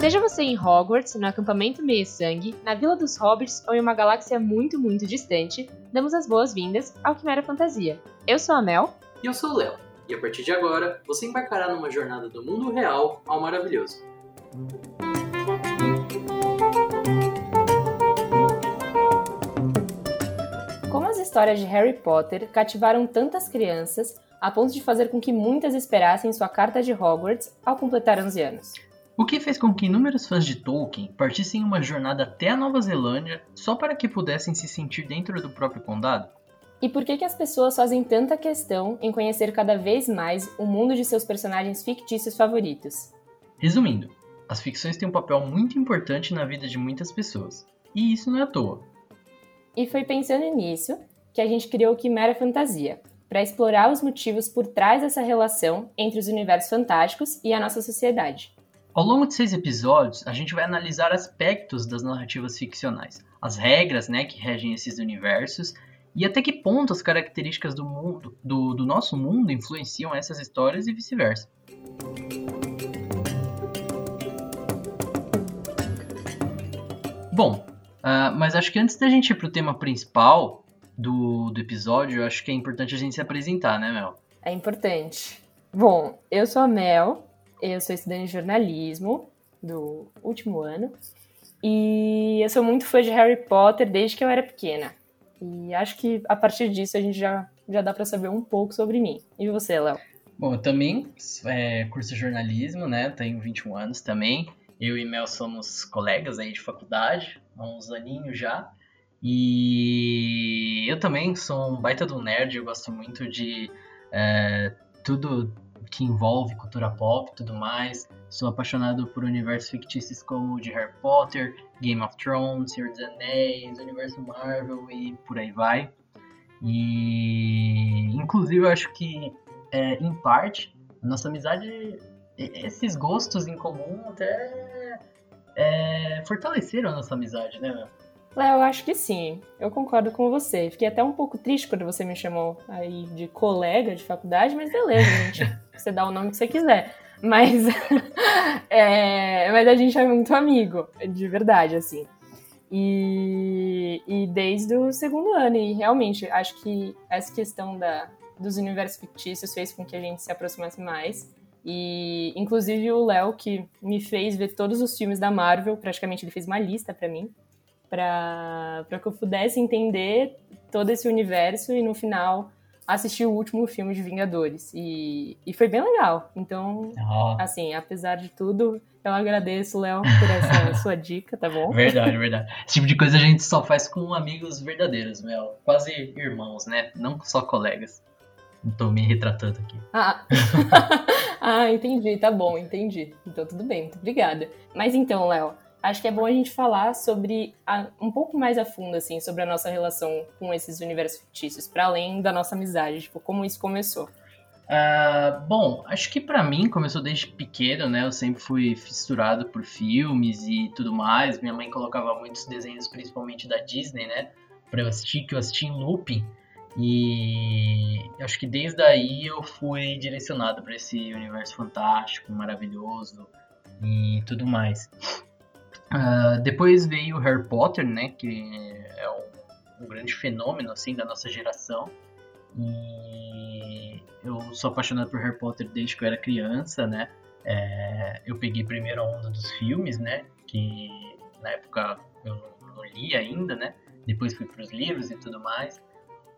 Seja você em Hogwarts, no acampamento Meia-Sangue, na Vila dos Hobbits ou em uma galáxia muito, muito distante, damos as boas-vindas ao Quimera Fantasia. Eu sou a Mel. E eu sou o Léo. E a partir de agora, você embarcará numa jornada do mundo real ao maravilhoso. Como as histórias de Harry Potter cativaram tantas crianças, a ponto de fazer com que muitas esperassem sua carta de Hogwarts ao completar 11 anos. O que fez com que inúmeros fãs de Tolkien partissem em uma jornada até a Nova Zelândia só para que pudessem se sentir dentro do próprio condado? E por que, que as pessoas fazem tanta questão em conhecer cada vez mais o mundo de seus personagens fictícios favoritos? Resumindo, as ficções têm um papel muito importante na vida de muitas pessoas. E isso não é à toa. E foi pensando nisso que a gente criou o Quimera Fantasia, para explorar os motivos por trás dessa relação entre os universos fantásticos e a nossa sociedade. Ao longo de seis episódios, a gente vai analisar aspectos das narrativas ficcionais, as regras né, que regem esses universos e até que ponto as características do, mundo, do, do nosso mundo influenciam essas histórias e vice-versa. Bom, uh, mas acho que antes da gente ir para o tema principal do, do episódio, acho que é importante a gente se apresentar, né, Mel? É importante. Bom, eu sou a Mel, eu sou estudante de jornalismo do último ano. E eu sou muito fã de Harry Potter desde que eu era pequena. E acho que a partir disso a gente já, já dá para saber um pouco sobre mim. E você, Léo? Bom, eu também é, curso jornalismo, né? Tenho 21 anos também. Eu e Mel somos colegas aí de faculdade, há uns aninhos já. E eu também sou um baita do nerd, eu gosto muito de é, tudo que envolve cultura pop e tudo mais. Sou apaixonado por universos fictícios como o de Harry Potter, Game of Thrones, Senhor dos Anéis, universo Marvel e por aí vai. E inclusive eu acho que é, em parte a nossa amizade, esses gostos em comum até é, fortaleceram a nossa amizade, né? Léo, eu acho que sim. Eu concordo com você. Fiquei até um pouco triste quando você me chamou aí de colega de faculdade, mas beleza, gente. Você dá o nome que você quiser. Mas, é, mas a gente é muito amigo, de verdade, assim. E, e desde o segundo ano, e realmente acho que essa questão da, dos universos fictícios fez com que a gente se aproximasse mais. E inclusive o Léo, que me fez ver todos os filmes da Marvel, praticamente ele fez uma lista para mim para que eu pudesse entender todo esse universo e no final assistir o último filme de Vingadores. E, e foi bem legal. Então, oh. assim, apesar de tudo, eu agradeço, Léo, por essa sua dica, tá bom? Verdade, verdade. Esse tipo de coisa a gente só faz com amigos verdadeiros, Mel. Quase irmãos, né? Não só colegas. Não tô me retratando aqui. Ah. ah, entendi, tá bom, entendi. Então tudo bem, muito obrigada. Mas então, Léo, acho que é bom a gente falar sobre a, um pouco mais a fundo assim sobre a nossa relação com esses universos fictícios, para além da nossa amizade, tipo como isso começou. Uh, bom, acho que para mim começou desde pequeno, né? Eu sempre fui fissurado por filmes e tudo mais. Minha mãe colocava muitos desenhos, principalmente da Disney, né? Para eu assistir, que eu assisti em looping. E acho que desde aí eu fui direcionado para esse universo fantástico, maravilhoso e tudo mais. Uh, depois veio Harry Potter, né, que é um, um, grande fenômeno assim da nossa geração. E eu sou apaixonado por Harry Potter desde que eu era criança, né? É, eu peguei primeiro a onda dos filmes, né? Que na época eu não, não li ainda, né? Depois fui para os livros e tudo mais.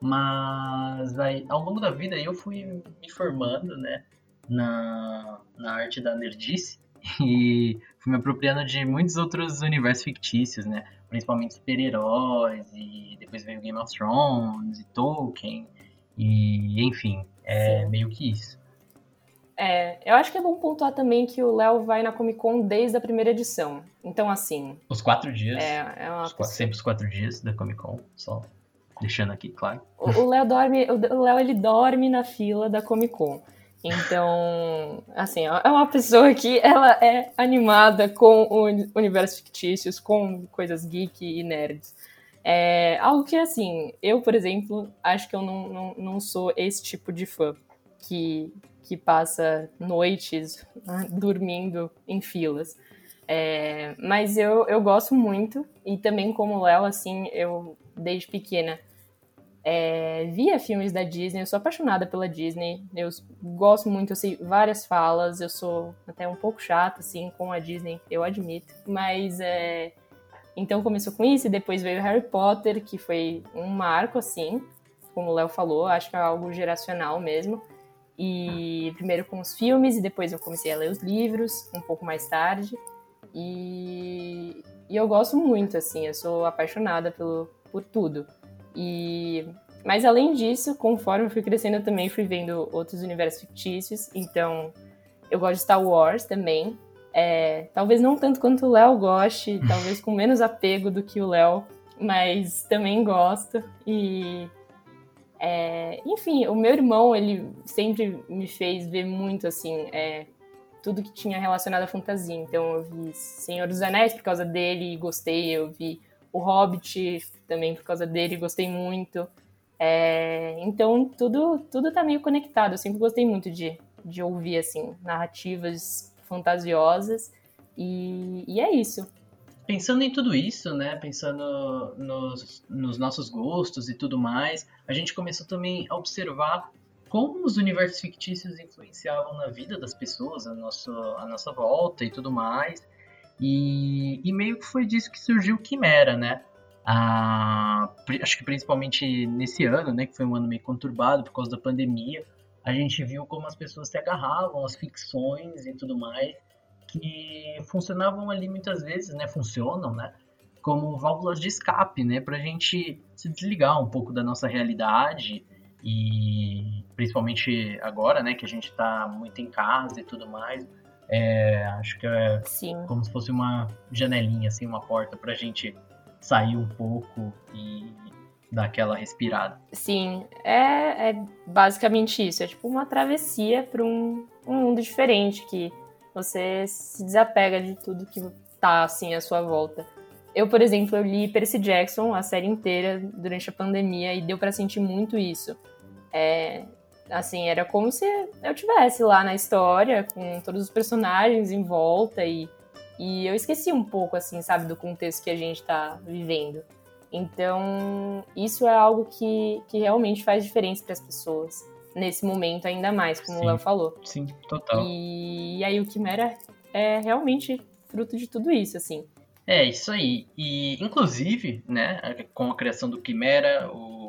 Mas aí, ao longo da vida eu fui me formando, né? Na, na arte da nerdice. E fui me apropriando de muitos outros universos fictícios, né? Principalmente super-heróis, e depois veio Game of Thrones, e Tolkien, e enfim, é Sim. meio que isso. É, eu acho que é bom pontuar também que o Léo vai na Comic Con desde a primeira edição. Então, assim. Os quatro dias. É, é uma os quatro, sempre os quatro dias da Comic Con, só deixando aqui, claro. O Léo dorme, o Léo ele dorme na fila da Comic Con. Então, assim, é uma pessoa que ela é animada com universos fictícios, com coisas geek e nerds. É algo que, assim, eu, por exemplo, acho que eu não, não, não sou esse tipo de fã que, que passa noites né, dormindo em filas. É, mas eu, eu gosto muito, e também como Léo, assim, eu desde pequena é, via filmes da Disney, eu sou apaixonada pela Disney, eu gosto muito, eu sei várias falas, eu sou até um pouco chata, assim, com a Disney, eu admito, mas é, então começou com isso, e depois veio Harry Potter, que foi um marco, assim, como o Léo falou, acho que é algo geracional mesmo, e primeiro com os filmes, e depois eu comecei a ler os livros, um pouco mais tarde, e, e eu gosto muito, assim, eu sou apaixonada pelo, por tudo. E mas além disso, conforme eu fui crescendo, eu também fui vendo outros universos fictícios. Então, eu gosto de Star Wars também. É, talvez não tanto quanto o Léo goste, talvez com menos apego do que o Léo, mas também gosto. E é, enfim, o meu irmão, ele sempre me fez ver muito assim, é, tudo que tinha relacionado à fantasia. Então eu vi Senhor dos Anéis por causa dele, gostei. Eu vi O Hobbit também por causa dele, gostei muito. É, então tudo tudo tá meio conectado. Eu sempre gostei muito de, de ouvir assim narrativas fantasiosas e, e é isso. Pensando em tudo isso, né? Pensando nos, nos nossos gostos e tudo mais, a gente começou também a observar como os universos fictícios influenciavam na vida das pessoas, a nossa, a nossa volta e tudo mais. E, e meio que foi disso que surgiu Quimera, né? Ah, acho que principalmente nesse ano, né, que foi um ano meio conturbado por causa da pandemia, a gente viu como as pessoas se agarravam às ficções e tudo mais, que funcionavam ali muitas vezes, né, funcionam, né, como válvulas de escape, né, para a gente se desligar um pouco da nossa realidade e principalmente agora, né, que a gente está muito em casa e tudo mais, é, acho que é Sim. como se fosse uma janelinha, assim, uma porta para a gente sair um pouco e dar aquela respirada. Sim, é, é basicamente isso. É tipo uma travessia para um, um mundo diferente que você se desapega de tudo que tá assim à sua volta. Eu, por exemplo, eu li Percy Jackson a série inteira durante a pandemia e deu para sentir muito isso. É, assim, era como se eu tivesse lá na história com todos os personagens em volta e e eu esqueci um pouco, assim, sabe, do contexto que a gente está vivendo. Então, isso é algo que, que realmente faz diferença para as pessoas nesse momento, ainda mais, como sim, o Léo falou. Sim, total. E, e aí o Quimera é realmente fruto de tudo isso, assim. É, isso aí. E, inclusive, né, com a criação do Quimera, o,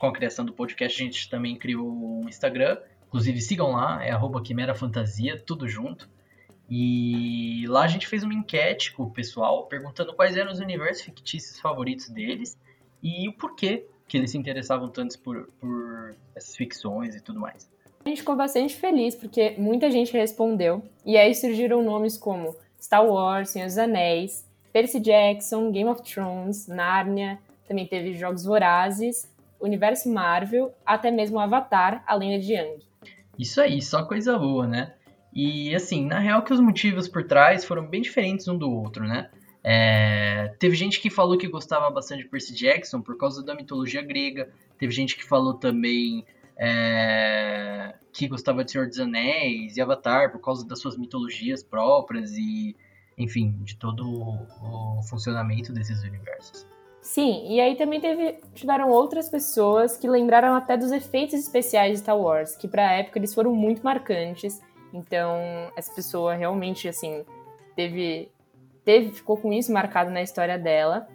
com a criação do podcast, a gente também criou um Instagram. Inclusive, sigam lá, é arroba Quimera Fantasia, tudo junto. E lá a gente fez uma enquete com o pessoal perguntando quais eram os universos fictícios favoritos deles e o porquê que eles se interessavam tanto por, por essas ficções e tudo mais. A gente ficou bastante feliz porque muita gente respondeu e aí surgiram nomes como Star Wars, Senhor dos Anéis, Percy Jackson, Game of Thrones, Narnia, também teve Jogos Vorazes, Universo Marvel, até mesmo Avatar, a Lenda de Yang. Isso aí, só coisa boa, né? E assim, na real que os motivos por trás foram bem diferentes um do outro, né? É, teve gente que falou que gostava bastante de Percy Jackson por causa da mitologia grega. Teve gente que falou também é, que gostava de Senhor dos Anéis e Avatar por causa das suas mitologias próprias e, enfim, de todo o, o funcionamento desses universos. Sim, e aí também teve, tiveram outras pessoas que lembraram até dos efeitos especiais de Star Wars, que para a época eles foram muito marcantes então, essa pessoa realmente, assim, teve, teve, ficou com isso marcado na história dela.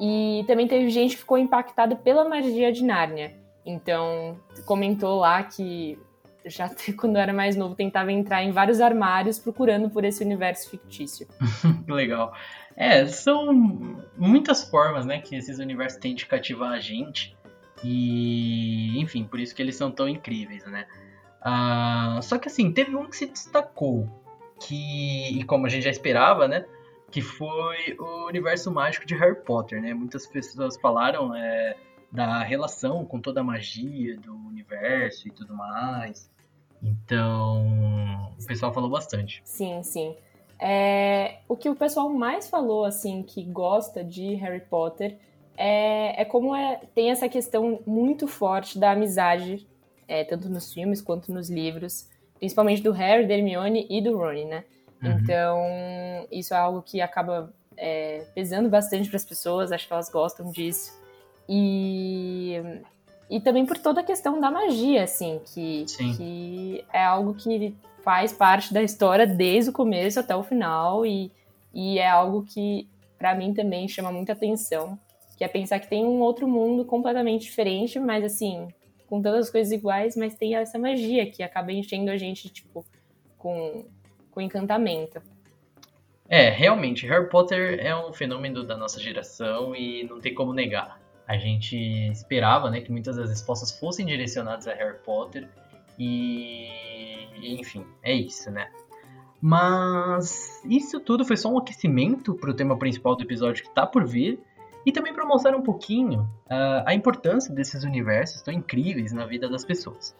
E também teve gente que ficou impactada pela magia de Nárnia. Então, comentou lá que já quando era mais novo tentava entrar em vários armários procurando por esse universo fictício. Legal. É, são muitas formas, né, que esses universos têm de cativar a gente. E, enfim, por isso que eles são tão incríveis, né? Ah, só que assim, teve um que se destacou, que, e como a gente já esperava, né? Que foi o universo mágico de Harry Potter, né? Muitas pessoas falaram é, da relação com toda a magia do universo e tudo mais. Então, o pessoal falou bastante. Sim, sim. É, o que o pessoal mais falou, assim, que gosta de Harry Potter é, é como é, tem essa questão muito forte da amizade é, tanto nos filmes quanto nos livros, principalmente do Harry, da Hermione e do Ron, né? Uhum. Então, isso é algo que acaba é, pesando bastante para as pessoas, acho que elas gostam disso. E, e também por toda a questão da magia, assim, que, que é algo que faz parte da história desde o começo até o final e, e é algo que, para mim, também chama muita atenção, que é pensar que tem um outro mundo completamente diferente, mas, assim, com todas as coisas iguais, mas tem essa magia que acaba enchendo a gente, tipo, com, com encantamento. É, realmente, Harry Potter é um fenômeno da nossa geração e não tem como negar. A gente esperava né, que muitas das respostas fossem direcionadas a Harry Potter e, enfim, é isso, né? Mas isso tudo foi só um aquecimento para o tema principal do episódio que está por vir e também para mostrar um pouquinho uh, a importância desses universos tão incríveis na vida das pessoas.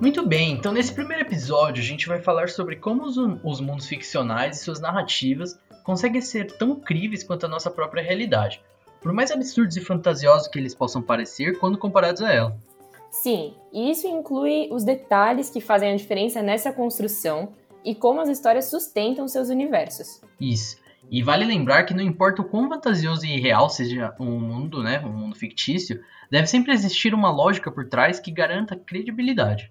Muito bem, então nesse primeiro episódio a gente vai falar sobre como os, os mundos ficcionais e suas narrativas conseguem ser tão incríveis quanto a nossa própria realidade, por mais absurdos e fantasiosos que eles possam parecer quando comparados a ela. Sim, e isso inclui os detalhes que fazem a diferença nessa construção e como as histórias sustentam seus universos. Isso. E vale lembrar que não importa o quão fantasioso e real seja um mundo, né, um mundo fictício, deve sempre existir uma lógica por trás que garanta credibilidade.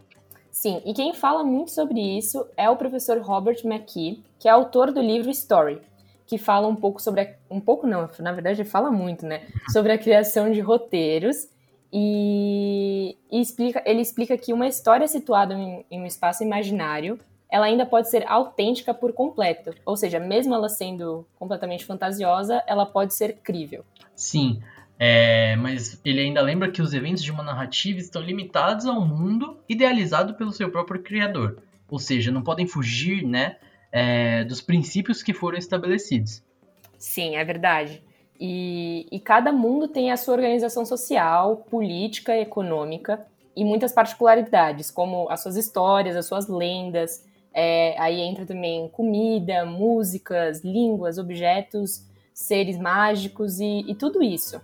Sim, e quem fala muito sobre isso é o professor Robert McKee, que é autor do livro Story, que fala um pouco sobre. A, um pouco não, na verdade fala muito, né? Sobre a criação de roteiros. E, e explica, ele explica que uma história situada em, em um espaço imaginário ela ainda pode ser autêntica por completo. Ou seja, mesmo ela sendo completamente fantasiosa, ela pode ser crível. Sim. É, mas ele ainda lembra que os eventos de uma narrativa estão limitados ao mundo idealizado pelo seu próprio criador, ou seja, não podem fugir né, é, dos princípios que foram estabelecidos. Sim, é verdade. E, e cada mundo tem a sua organização social, política, econômica e muitas particularidades, como as suas histórias, as suas lendas. É, aí entra também comida, músicas, línguas, objetos, seres mágicos e, e tudo isso.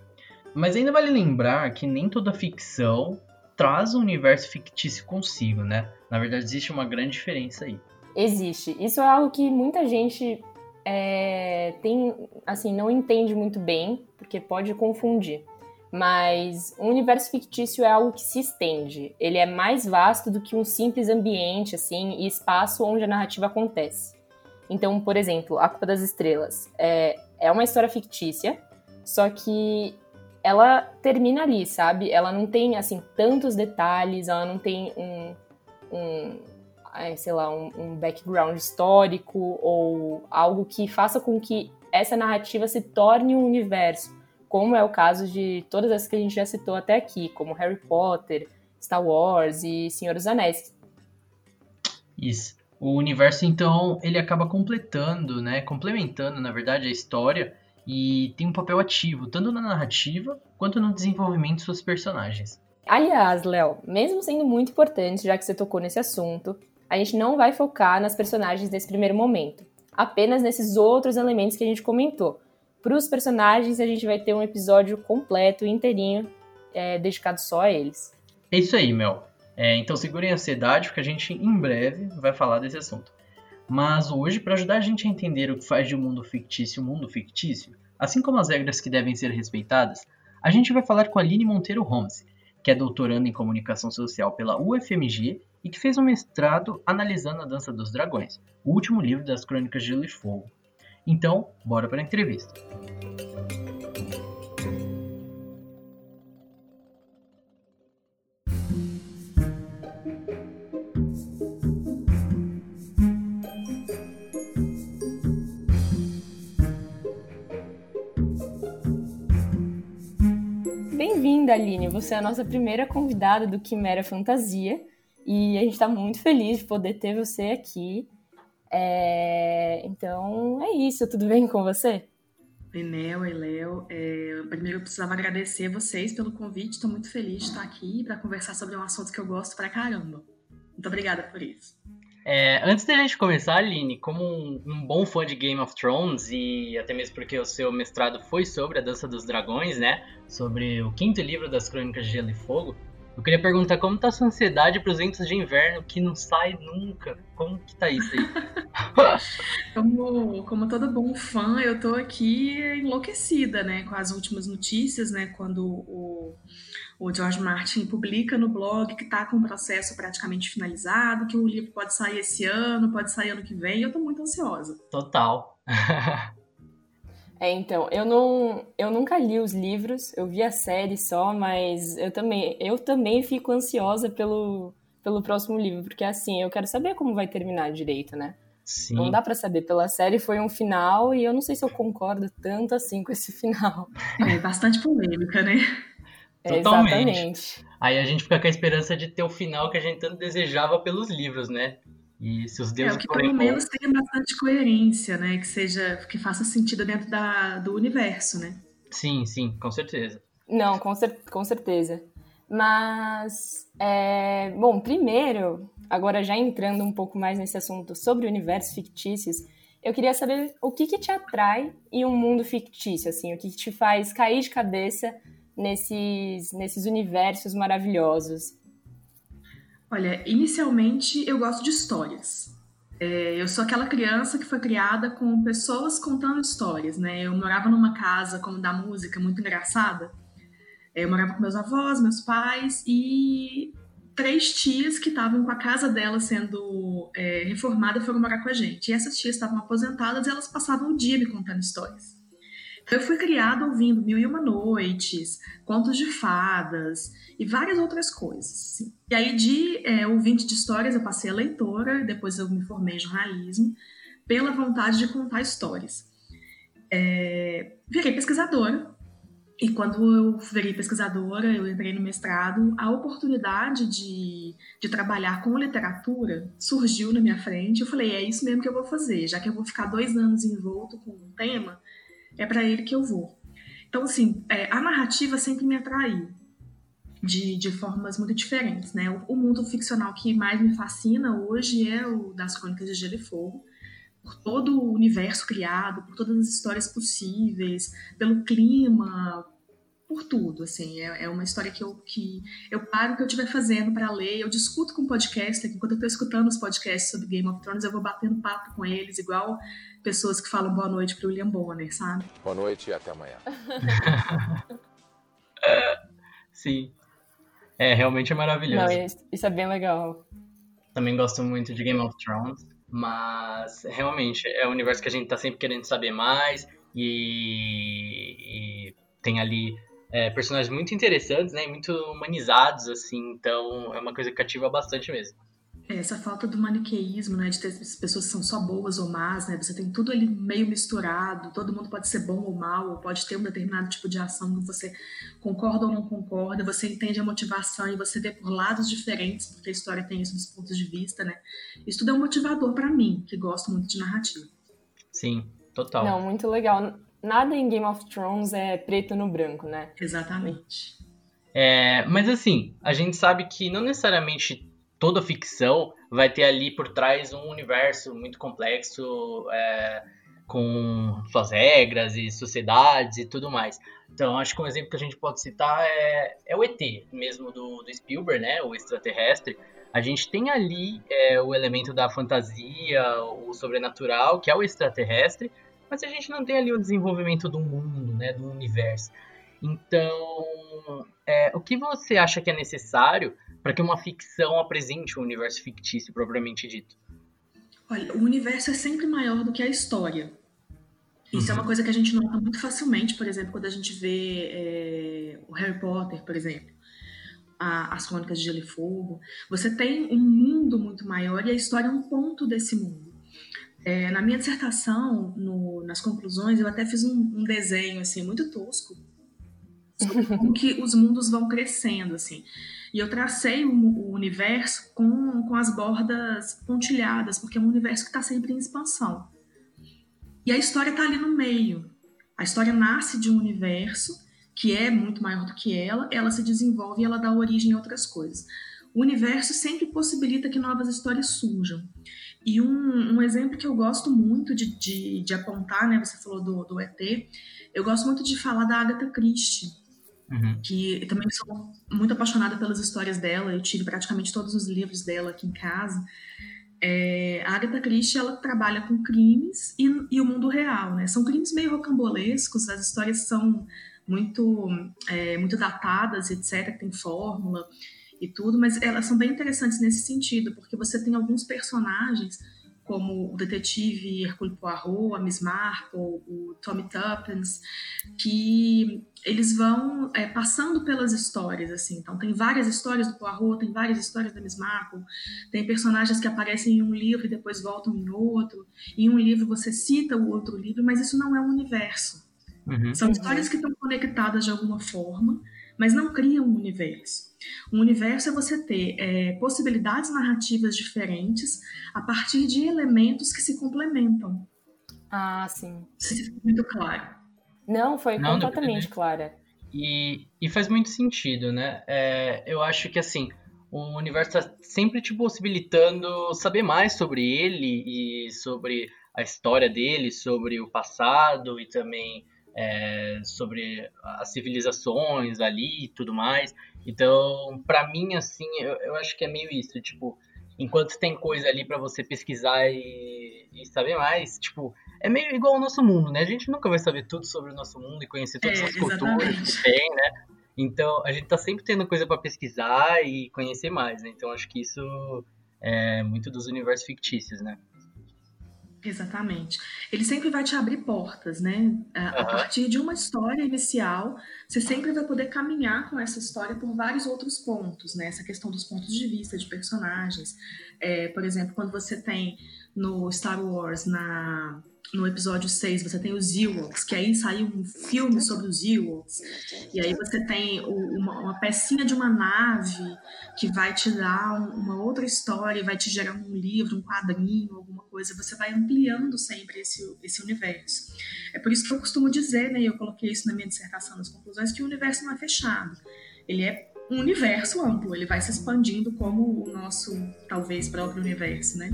Mas ainda vale lembrar que nem toda ficção traz um universo fictício consigo, né? Na verdade, existe uma grande diferença aí. Existe. Isso é algo que muita gente é, tem, assim, não entende muito bem, porque pode confundir. Mas um universo fictício é algo que se estende. Ele é mais vasto do que um simples ambiente, assim, e espaço onde a narrativa acontece. Então, por exemplo, A Culpa das Estrelas é, é uma história fictícia, só que ela termina ali, sabe? Ela não tem, assim, tantos detalhes, ela não tem um, um sei lá, um, um background histórico ou algo que faça com que essa narrativa se torne um universo, como é o caso de todas as que a gente já citou até aqui, como Harry Potter, Star Wars e Senhor dos Anéis. Isso. O universo, então, ele acaba completando, né, complementando, na verdade, a história e tem um papel ativo, tanto na narrativa quanto no desenvolvimento de seus personagens. Aliás, Léo, mesmo sendo muito importante, já que você tocou nesse assunto, a gente não vai focar nas personagens nesse primeiro momento, apenas nesses outros elementos que a gente comentou. Para os personagens, a gente vai ter um episódio completo, inteirinho, é, dedicado só a eles. É isso aí, Mel. É, então segurem a ansiedade, porque a gente em breve vai falar desse assunto. Mas hoje, para ajudar a gente a entender o que faz de um mundo fictício um mundo fictício, assim como as regras que devem ser respeitadas, a gente vai falar com a Aline Monteiro Holmes, que é doutoranda em comunicação social pela UFMG e que fez um mestrado analisando a Dança dos Dragões, o último livro das Crônicas de Gelo e Fogo. Então, bora para a entrevista. Bem-vinda, Aline. Você é a nossa primeira convidada do Quimera Fantasia e a gente está muito feliz de poder ter você aqui. É... Então é isso, tudo bem com você? Mel, oi, Léo. É, primeiro eu precisava agradecer vocês pelo convite, estou muito feliz de estar aqui para conversar sobre um assunto que eu gosto pra caramba. Muito obrigada por isso. É, antes da gente começar, Aline, como um, um, bom fã de Game of Thrones, e até mesmo porque o seu mestrado foi sobre a Dança dos Dragões, né? Sobre o quinto livro das Crônicas de Gelo e Fogo, Eu queria perguntar como tá a sua ansiedade para os ventos de inverno que não sai nunca. Como que tá isso aí? como, como todo bom fã, eu tô aqui enlouquecida, né, com as últimas notícias, né, quando o, o George Martin publica no blog que tá com o processo praticamente finalizado, que o livro pode sair esse ano, pode sair ano que vem, eu tô muito ansiosa. Total. É, então, eu não, eu nunca li os livros, eu vi a série só, mas eu também, eu também fico ansiosa pelo, pelo próximo livro, porque assim, eu quero saber como vai terminar direito, né? Sim. Não dá para saber, pela série foi um final e eu não sei se eu concordo tanto assim com esse final. É bastante polêmica, né? É, exatamente. Aí a gente fica com a esperança de ter o final que a gente tanto desejava pelos livros, né? E se os deuses é, que pelo menos tenha bastante coerência, né? Que seja, que faça sentido dentro da, do universo, né? Sim, sim, com certeza. Não, com, cer com certeza. Mas, é, bom, primeiro, agora já entrando um pouco mais nesse assunto sobre universos fictícios, eu queria saber o que, que te atrai em um mundo fictício, assim, o que, que te faz cair de cabeça nesses, nesses universos maravilhosos. Olha, inicialmente eu gosto de histórias. É, eu sou aquela criança que foi criada com pessoas contando histórias, né? Eu morava numa casa, como da música, muito engraçada. É, eu morava com meus avós, meus pais e três tias que estavam com a casa dela sendo é, reformada foram morar com a gente. E essas tias estavam aposentadas e elas passavam o dia me contando histórias. Eu fui criada ouvindo Mil e Uma Noites, Contos de Fadas e várias outras coisas. Assim. E aí, de é, ouvinte de histórias, eu passei a leitora, depois eu me formei em jornalismo, pela vontade de contar histórias. É, virei pesquisadora, e quando eu virei pesquisadora, eu entrei no mestrado, a oportunidade de, de trabalhar com literatura surgiu na minha frente. Eu falei, é isso mesmo que eu vou fazer, já que eu vou ficar dois anos envolto com um tema, é para ele que eu vou. Então, assim, é, a narrativa sempre me atraiu de, de formas muito diferentes, né? O, o, mundo ficcional que mais me fascina hoje é o das Crônicas de Gelo e Fogo, por todo o universo criado, por todas as histórias possíveis, pelo clima, por tudo, assim, é, é, uma história que eu, que eu paro o que eu estiver fazendo para ler, eu discuto com podcast, enquanto eu estou escutando os podcasts sobre Game of Thrones, eu vou batendo papo com eles, igual pessoas que falam boa noite pro William Bonner, sabe? Boa noite e até amanhã. Sim. É, realmente é maravilhoso. Não, isso é bem legal. Também gosto muito de Game of Thrones, mas realmente é um universo que a gente tá sempre querendo saber mais e, e tem ali é, personagens muito interessantes, né, muito humanizados, assim, então é uma coisa que cativa bastante mesmo. É, essa falta do maniqueísmo, né, de ter pessoas que são só boas ou más, né, você tem tudo ali meio misturado, todo mundo pode ser bom ou mal, ou pode ter um determinado tipo de ação que você concorda ou não concorda, você entende a motivação e você vê por lados diferentes, porque a história tem isso dos pontos de vista, né, isso tudo é um motivador para mim, que gosto muito de narrativa. Sim, total. Não, muito legal. Nada em Game of Thrones é preto no branco, né? Exatamente. É, mas assim, a gente sabe que não necessariamente toda ficção vai ter ali por trás um universo muito complexo, é, com suas regras e sociedades e tudo mais. Então, acho que um exemplo que a gente pode citar é, é o ET, mesmo do, do, Spielberg, né, o extraterrestre. A gente tem ali é, o elemento da fantasia, o sobrenatural, que é o extraterrestre, mas a gente não tem ali o desenvolvimento do mundo, né, do universo. Então, é, o que você acha que é necessário para que uma ficção apresente um universo fictício propriamente dito? Olha, o universo é sempre maior do que a história. Isso uhum. é uma uhum. coisa que a gente nota muito facilmente, por exemplo, quando a gente vê é, o Harry Potter, por exemplo, a, as Crônicas de Gelo e Fogo. Você tem um mundo muito maior e a história é um ponto desse mundo. É, na minha dissertação, no, nas conclusões, eu até fiz um, um desenho assim muito tosco sobre como que os mundos vão crescendo assim. E eu tracei o, o universo com, com as bordas pontilhadas, porque é um universo que está sempre em expansão. E a história está ali no meio. A história nasce de um universo que é muito maior do que ela, ela se desenvolve e ela dá origem a outras coisas. O universo sempre possibilita que novas histórias surjam. E um, um exemplo que eu gosto muito de, de, de, apontar, né? Você falou do, do ET, eu gosto muito de falar da Agatha Christie uhum. que também sou muito apaixonada pelas histórias dela. Eu tive praticamente todos os livros dela aqui em casa. É, a Agatha Christie ela trabalha com crimes e, e, o mundo real, né? São crimes meio rocambolescos, as histórias são muito é, muito datadas, etc. Tem fórmula e tudo, mas elas são bem interessantes nesse sentido, porque você tem alguns personagens como o detetive Hercule Poirot, a Miss Marple, o Tommy Tuppence, que eles vão é, passando pelas histórias, assim. Então, tem várias histórias do Poirot, tem várias histórias da Miss Marple, tem personagens que aparecem em um livro e depois voltam em outro. Em um livro você cita o outro livro, mas isso não é um universo. Uhum. São histórias que estão conectadas de alguma forma, mas não criam um universo. Um universo é você ter é, possibilidades narrativas diferentes a partir de elementos que se complementam. Ah, sim. Se muito claro. Não, foi não, completamente não, clara. E, e faz muito sentido, né? É, eu acho que assim, o universo está sempre te possibilitando saber mais sobre ele e sobre a história dele, sobre o passado e também é, sobre as civilizações ali e tudo mais. Então, para mim, assim, eu, eu, acho que é meio isso, tipo, enquanto tem coisa ali para você pesquisar e, e, saber mais, tipo, é meio igual ao nosso mundo, né? A gente nunca vai saber tudo sobre o nosso mundo e conhecer todas é, as culturas que tem, né? Então, a gente tá sempre tendo coisa para pesquisar e conhecer mais, né? Então, acho que isso é muito dos universos fictícios, né? Exatamente. Ele sempre vai te abrir portas, né? A, a, partir de uma história inicial, você sempre vai poder caminhar com essa história por vários outros pontos, né? Essa questão dos pontos de vista de personagens. É, por exemplo, quando você tem no Star Wars, na no episódio 6 você tem os Ewoks, que aí saiu um filme sobre os Ewoks, e aí você tem o, uma, uma, pecinha de uma nave que vai te dar um, uma outra história, vai te gerar um livro, um quadrinho, alguma coisa, você vai ampliando sempre esse, esse universo. É por isso que eu costumo dizer, né, eu coloquei isso na minha dissertação nas conclusões, que o universo não é fechado, ele é um universo amplo, ele vai se expandindo como o nosso, talvez, próprio universo, né?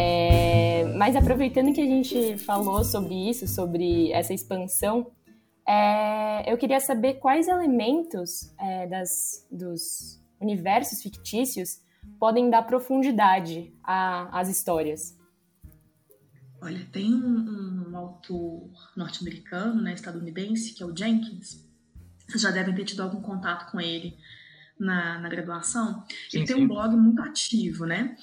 É, mas aproveitando que a gente falou sobre isso, sobre essa expansão, é, eu queria saber quais elementos é, das, dos universos fictícios podem dar profundidade às histórias. Olha, tem um, um autor norte-americano, né, estadunidense, que é o Jenkins. Vocês já devem ter tido algum contato com ele na, na graduação. Sim, ele tem sim. um blog muito ativo, né?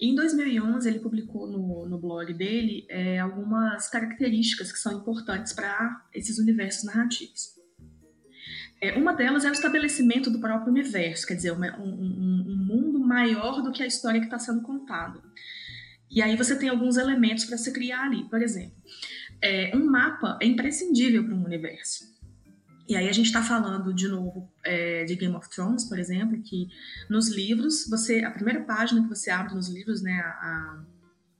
Em 2011, ele publicou no, no blog dele é, algumas características que são importantes para esses universos narrativos. É, uma delas é o estabelecimento do próprio universo, quer dizer, uma, um, um, mundo maior do que a história que está sendo contada. E aí você tem alguns elementos para se criar ali. Por exemplo, é, um mapa é imprescindível para um universo. E aí a gente está falando de novo é, de Game of Thrones, por exemplo, que nos livros, você a primeira página que você abre nos livros, né, a,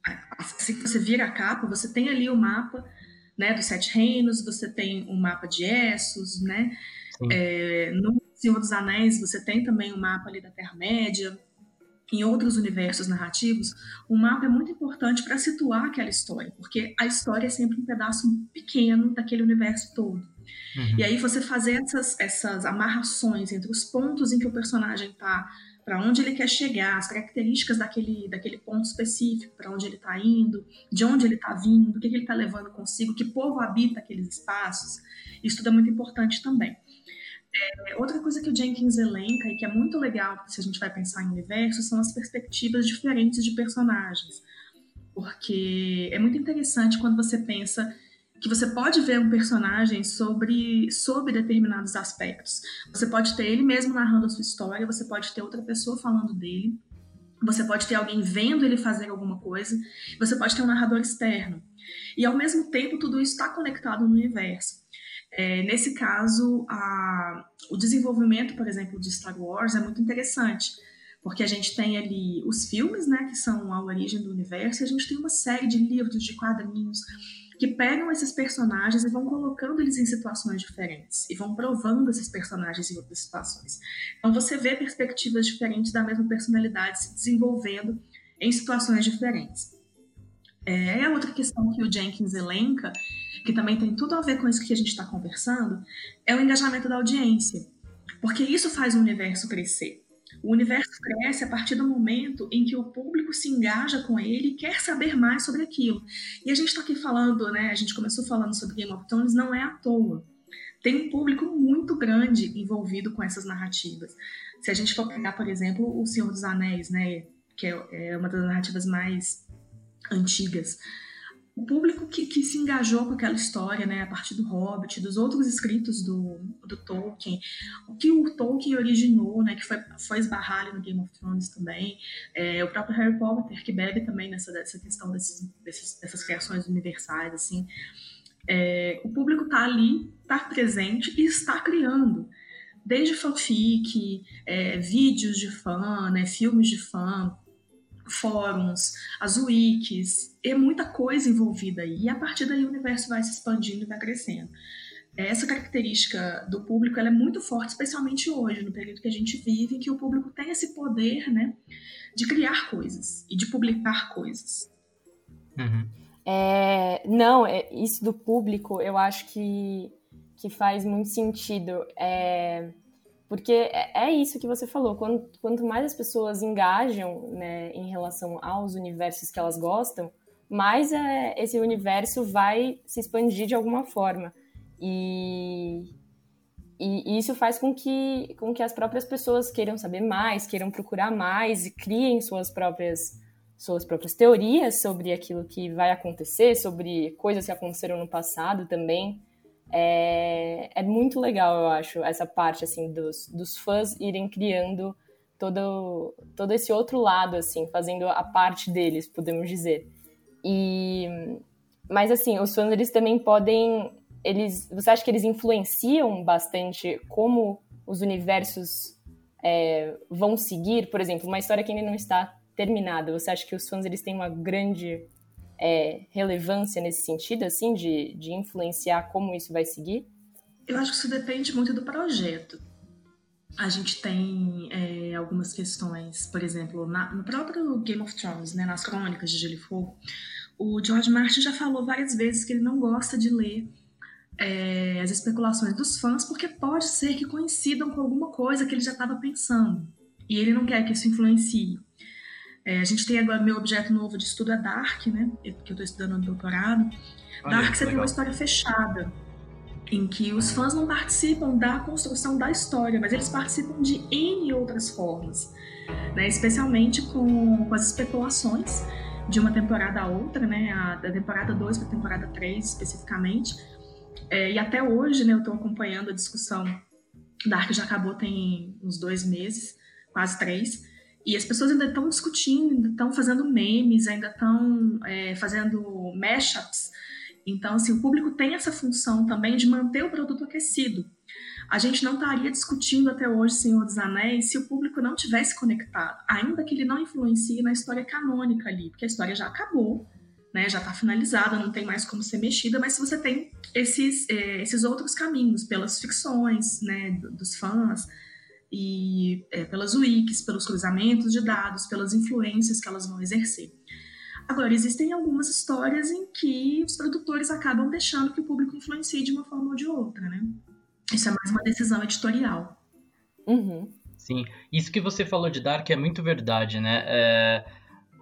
a, assim que você vira a capa, você tem ali o mapa né, dos Sete Reinos, você tem o um mapa de Essos, né? É, no Senhor dos Anéis você tem também o um mapa ali da Terra-média. Em outros universos narrativos, o mapa é muito importante para situar aquela história, porque a história é sempre um pedaço pequeno daquele universo todo. Uhum. E aí você fazer essas, essas amarrações entre os pontos em que o personagem está, para onde ele quer chegar, as características daquele, daquele ponto específico, para onde ele está indo, de onde ele está vindo, o que, que ele está levando consigo, que povo habita aqueles espaços, isso tudo é muito importante também. É, outra coisa que o Jenkins elenca e que é muito legal se a gente vai pensar em universo são as perspectivas diferentes de personagens. Porque é muito interessante quando você pensa que você pode ver um personagem sobre, sobre determinados aspectos. Você pode ter ele mesmo narrando a sua história, você pode ter outra pessoa falando dele, você pode ter alguém vendo ele fazer alguma coisa, você pode ter um narrador externo. E ao mesmo tempo, tudo isso está conectado no universo. É, nesse caso, a, o desenvolvimento, por exemplo, de Star Wars é muito interessante, porque a gente tem ali os filmes, né, que são a origem do universo, e a gente tem uma série de livros, de quadrinhos, que pegam esses personagens e vão colocando eles em situações diferentes e vão provando esses personagens em outras situações. Então você vê perspectivas diferentes da mesma personalidade se desenvolvendo em situações diferentes. É, é outra questão que o Jenkins elenca, que também tem tudo a ver com isso que a gente está conversando, é o engajamento da audiência. Porque isso faz o universo crescer. O universo cresce a partir do momento em que o público se engaja com ele e quer saber mais sobre aquilo. E a gente está aqui falando, né? A gente começou falando sobre Game of Thrones, não é à toa. Tem um público muito grande envolvido com essas narrativas. Se a gente for pegar, por exemplo, O Senhor dos Anéis, né? Que é, é uma das narrativas mais antigas o público que, que, se engajou com aquela história, né, a partir do Hobbit, dos outros escritos do, do Tolkien, o que o Tolkien originou, né, que foi, foi esbarrar no Game of Thrones também, é, o próprio Harry Potter, que bebe também nessa, dessa questão desses, desses, dessas criações universais, assim, é, o público está ali, está presente e está criando, desde fanfic, é, vídeos de fã, né, filmes de fã, fóruns, as wikis, é muita coisa envolvida aí. E a partir daí o universo vai se expandindo e vai crescendo. Essa característica do público ela é muito forte, especialmente hoje, no período que a gente vive, em que o público tem esse poder né, de criar coisas e de publicar coisas. Uhum. É, não, é, isso do público eu acho que, que faz muito sentido. É, porque é, é isso que você falou, quanto, mais as pessoas engajam né, em relação aos universos que elas gostam, mais é, esse universo vai se expandir de alguma forma. E, e isso faz com que, com que as próprias pessoas queiram saber mais, queiram procurar mais e criem suas próprias, suas próprias teorias sobre aquilo que vai acontecer, sobre coisas que aconteceram no passado também. É, é muito legal, eu acho, essa parte, assim, dos, dos fãs irem criando todo, todo esse outro lado, assim, fazendo a parte deles, podemos dizer. E, mas, assim, os fãs, eles também podem... Eles, você acha que eles influenciam bastante como os universos é, vão seguir? Por exemplo, uma história que ainda não está terminada, você acha que os fãs, eles têm uma grande é, relevância nesse sentido, assim, de, de influenciar como isso vai seguir? Eu acho que isso depende muito do projeto. A gente tem é, algumas questões, por exemplo, na, no próprio Game of Thrones, né, nas crônicas de Gelo e Fogo, o George Martin já falou várias vezes que ele não gosta de ler é, as especulações dos fãs, porque pode ser que coincidam com alguma coisa que ele já estava pensando. E ele não quer que isso influencie. É, a gente tem agora meu objeto novo de estudo é Dark, né? Que eu estou estudando no doutorado. Dark você legal. tem uma história fechada, em que os fãs não participam da construção da história, mas eles participam de N outras formas, né? Especialmente com, com as especulações de uma temporada a outra, né? A, da temporada 2 para a temporada 3 especificamente. É, e até hoje, né, eu estou acompanhando a discussão. Dark já acabou tem uns dois meses, quase três. E as pessoas ainda estão discutindo, ainda estão fazendo memes, ainda estão é, fazendo mashups. Então, assim, o público tem essa função também de manter o produto aquecido. A gente não estaria discutindo até hoje Senhor dos Anéis se o público não tivesse conectado, ainda que ele não influencie na história canônica ali, porque a história já acabou, né, já está finalizada, não tem mais como ser mexida, mas se você tem esses, é, esses outros caminhos, pelas ficções né, dos fãs, e é, pelas wikis, pelos cruzamentos de dados, pelas influências que elas vão exercer. Agora, existem algumas histórias em que os produtores acabam deixando que o público influencie de uma forma ou de outra, né? Isso é mais uma decisão editorial. Uhum. Sim, isso que você falou de Dark é muito verdade, né? É,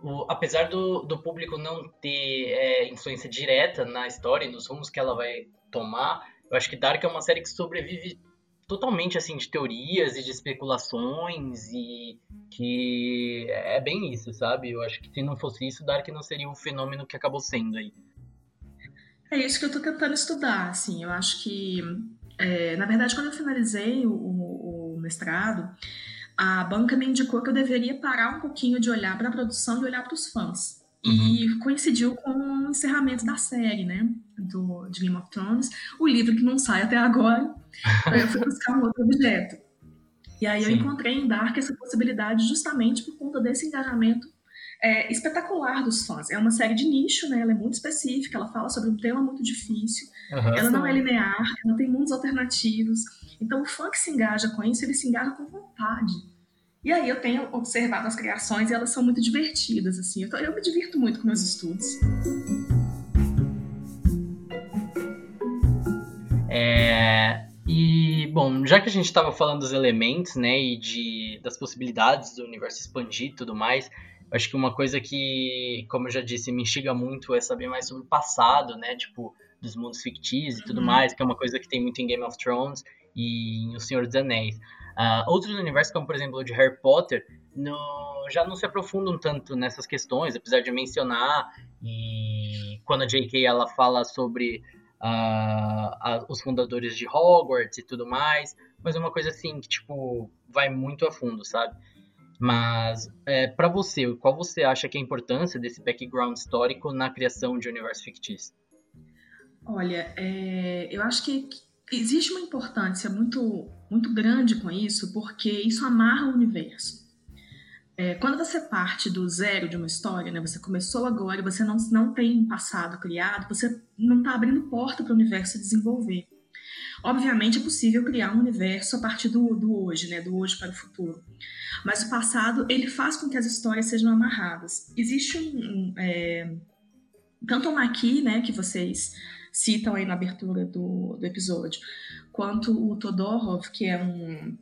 o, apesar do, do público não ter é, influência direta na história e nos rumos que ela vai tomar, eu acho que Dark é uma série que sobrevive totalmente assim de teorias e de especulações e que é bem isso, sabe? Eu acho que se não fosse isso, Dark não seria o fenômeno que acabou sendo aí. É isso que eu tô tentando estudar, assim. Eu acho que, é, na verdade, quando eu finalizei o, o, mestrado, a banca me indicou que eu deveria parar um pouquinho de olhar para a produção e olhar para os fãs. Uhum. E coincidiu com o encerramento da série, né? Do, de Game of Thrones. O livro que não sai até agora. Eu fui buscar um outro objeto. E aí Sim. eu encontrei em Dark essa possibilidade justamente por conta desse engajamento é, espetacular dos fãs. É uma série de nicho, né? Ela é muito específica, ela fala sobre um tema muito difícil, uhum, ela não é linear, ela tem mundos alternativos. Então o fã que se engaja com isso, ele se engaja com vontade. E aí eu tenho observado as criações e elas são muito divertidas, assim. Eu, tô, eu me divirto muito com meus estudos. É, e, bom, já que a gente estava falando dos elementos, né, e de, das possibilidades do universo expandir e tudo mais, acho que uma coisa que, como eu já disse, me instiga muito é saber mais sobre o passado, né, tipo, dos mundos fictícios e tudo uhum. mais, que é uma coisa que tem muito em Game of Thrones e em O Senhor dos Anéis. Uh, outros universos, como por exemplo o de Harry Potter, no, já não se aprofundam tanto nessas questões, apesar de mencionar. E quando a J.K. ela fala sobre uh, os fundadores de Hogwarts e tudo mais, mas é uma coisa assim que tipo vai muito a fundo, sabe? Mas é, para você, qual você acha que é a importância desse background histórico na criação de universo fictício? Olha, é, eu acho que existe uma importância muito, muito grande com isso, porque isso amarra o universo. É, quando você parte do zero de uma história, né, você começou agora, você não, não tem um passado criado, você não está abrindo porta para o universo se desenvolver. Obviamente é possível criar um universo a partir do, do hoje, né, do hoje para o futuro. Mas o passado ele faz com que as histórias sejam amarradas. Existe um, um é, tanto o Maqui, né, que vocês citam aí na abertura do, do episódio, quanto o Todorov, que é um,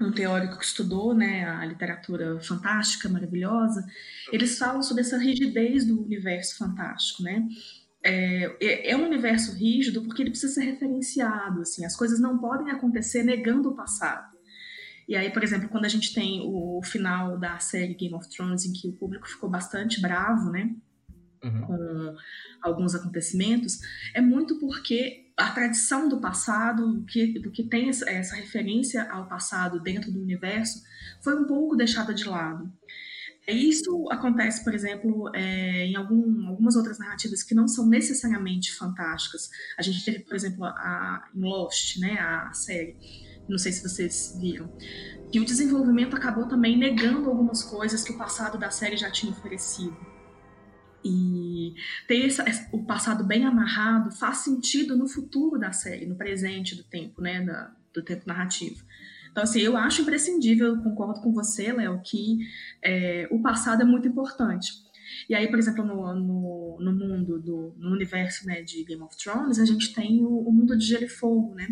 um teórico que estudou né, a literatura fantástica, maravilhosa, eles falam sobre essa rigidez do universo fantástico, né? É, é, é um universo rígido porque ele precisa ser referenciado, assim, as coisas não podem acontecer negando o passado. E aí, por exemplo, quando a gente tem o final da série Game of Thrones, em que o público ficou bastante bravo, né? Uhum. Com alguns acontecimentos, é muito porque a tradição do passado, do que, do que tem essa, referência ao passado dentro do universo, foi um pouco deixada de lado. Isso acontece, por exemplo, é, em algum, algumas outras narrativas que não são necessariamente fantásticas. A gente teve, por exemplo, a, em Lost, né, a série, não sei se vocês viram, que o desenvolvimento acabou também negando algumas coisas que o passado da série já tinha oferecido. E ter essa, o passado bem amarrado faz sentido no futuro da série, no presente do tempo, né, da, do tempo narrativo. Então, assim, eu acho imprescindível, concordo com você, Léo, que é, o passado é muito importante. E aí, por exemplo, no, no, no mundo, do, no universo né, de Game of Thrones, a gente tem o, o Mundo de Gelo e Fogo, né?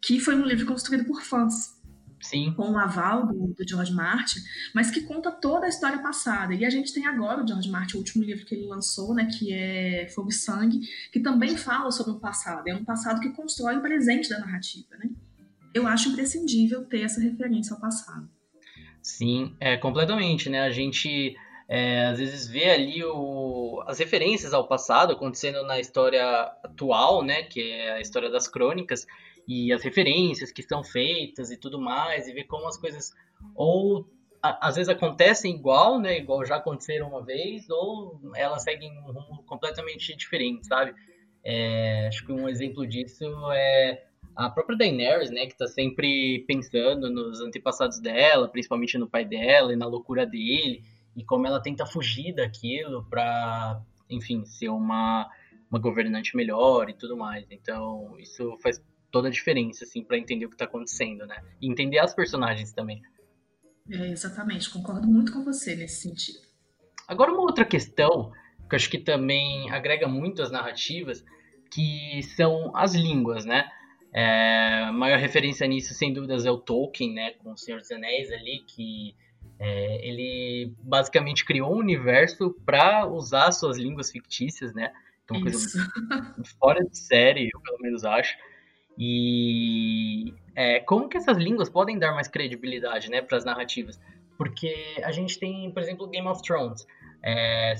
Que foi um livro construído por fãs. Sim. com o aval do, do, George Martin, mas que conta toda a história passada. E a gente tem agora o George Martin, o último livro que ele lançou, né, que é Fogo e Sangue, que também fala sobre o passado. É um passado que constrói o presente da narrativa, né? Eu acho imprescindível ter essa referência ao passado. Sim, é completamente, né? A gente é, às vezes vê ali o, as referências ao passado acontecendo na história atual, né? Que é a história das crônicas e as referências que estão feitas e tudo mais, e ver como as coisas ou a, às vezes acontecem igual, né, igual já aconteceram uma vez, ou elas seguem um rumo completamente diferente, sabe? É, acho que um exemplo disso é a própria Daenerys, né, que está sempre pensando nos antepassados dela, principalmente no pai dela e na loucura dele, e como ela tenta fugir daquilo para, enfim, ser uma uma governante melhor e tudo mais. Então, isso faz toda a diferença, assim, para entender o que tá acontecendo, né? E entender as personagens também. É, exatamente, concordo muito com você nesse sentido. Agora, uma outra questão, que eu acho que também agrega muito as narrativas, que são as línguas, né? É, a maior referência nisso, sem dúvidas, é o Tolkien, né? Com o Senhor dos Anéis ali, que é, ele basicamente criou um universo para usar suas línguas fictícias, né? É uma Isso. coisa fora de série, eu pelo menos acho. E é, como que essas línguas podem dar mais credibilidade né, para as narrativas? Porque a gente tem, por exemplo, Game of Thrones. É,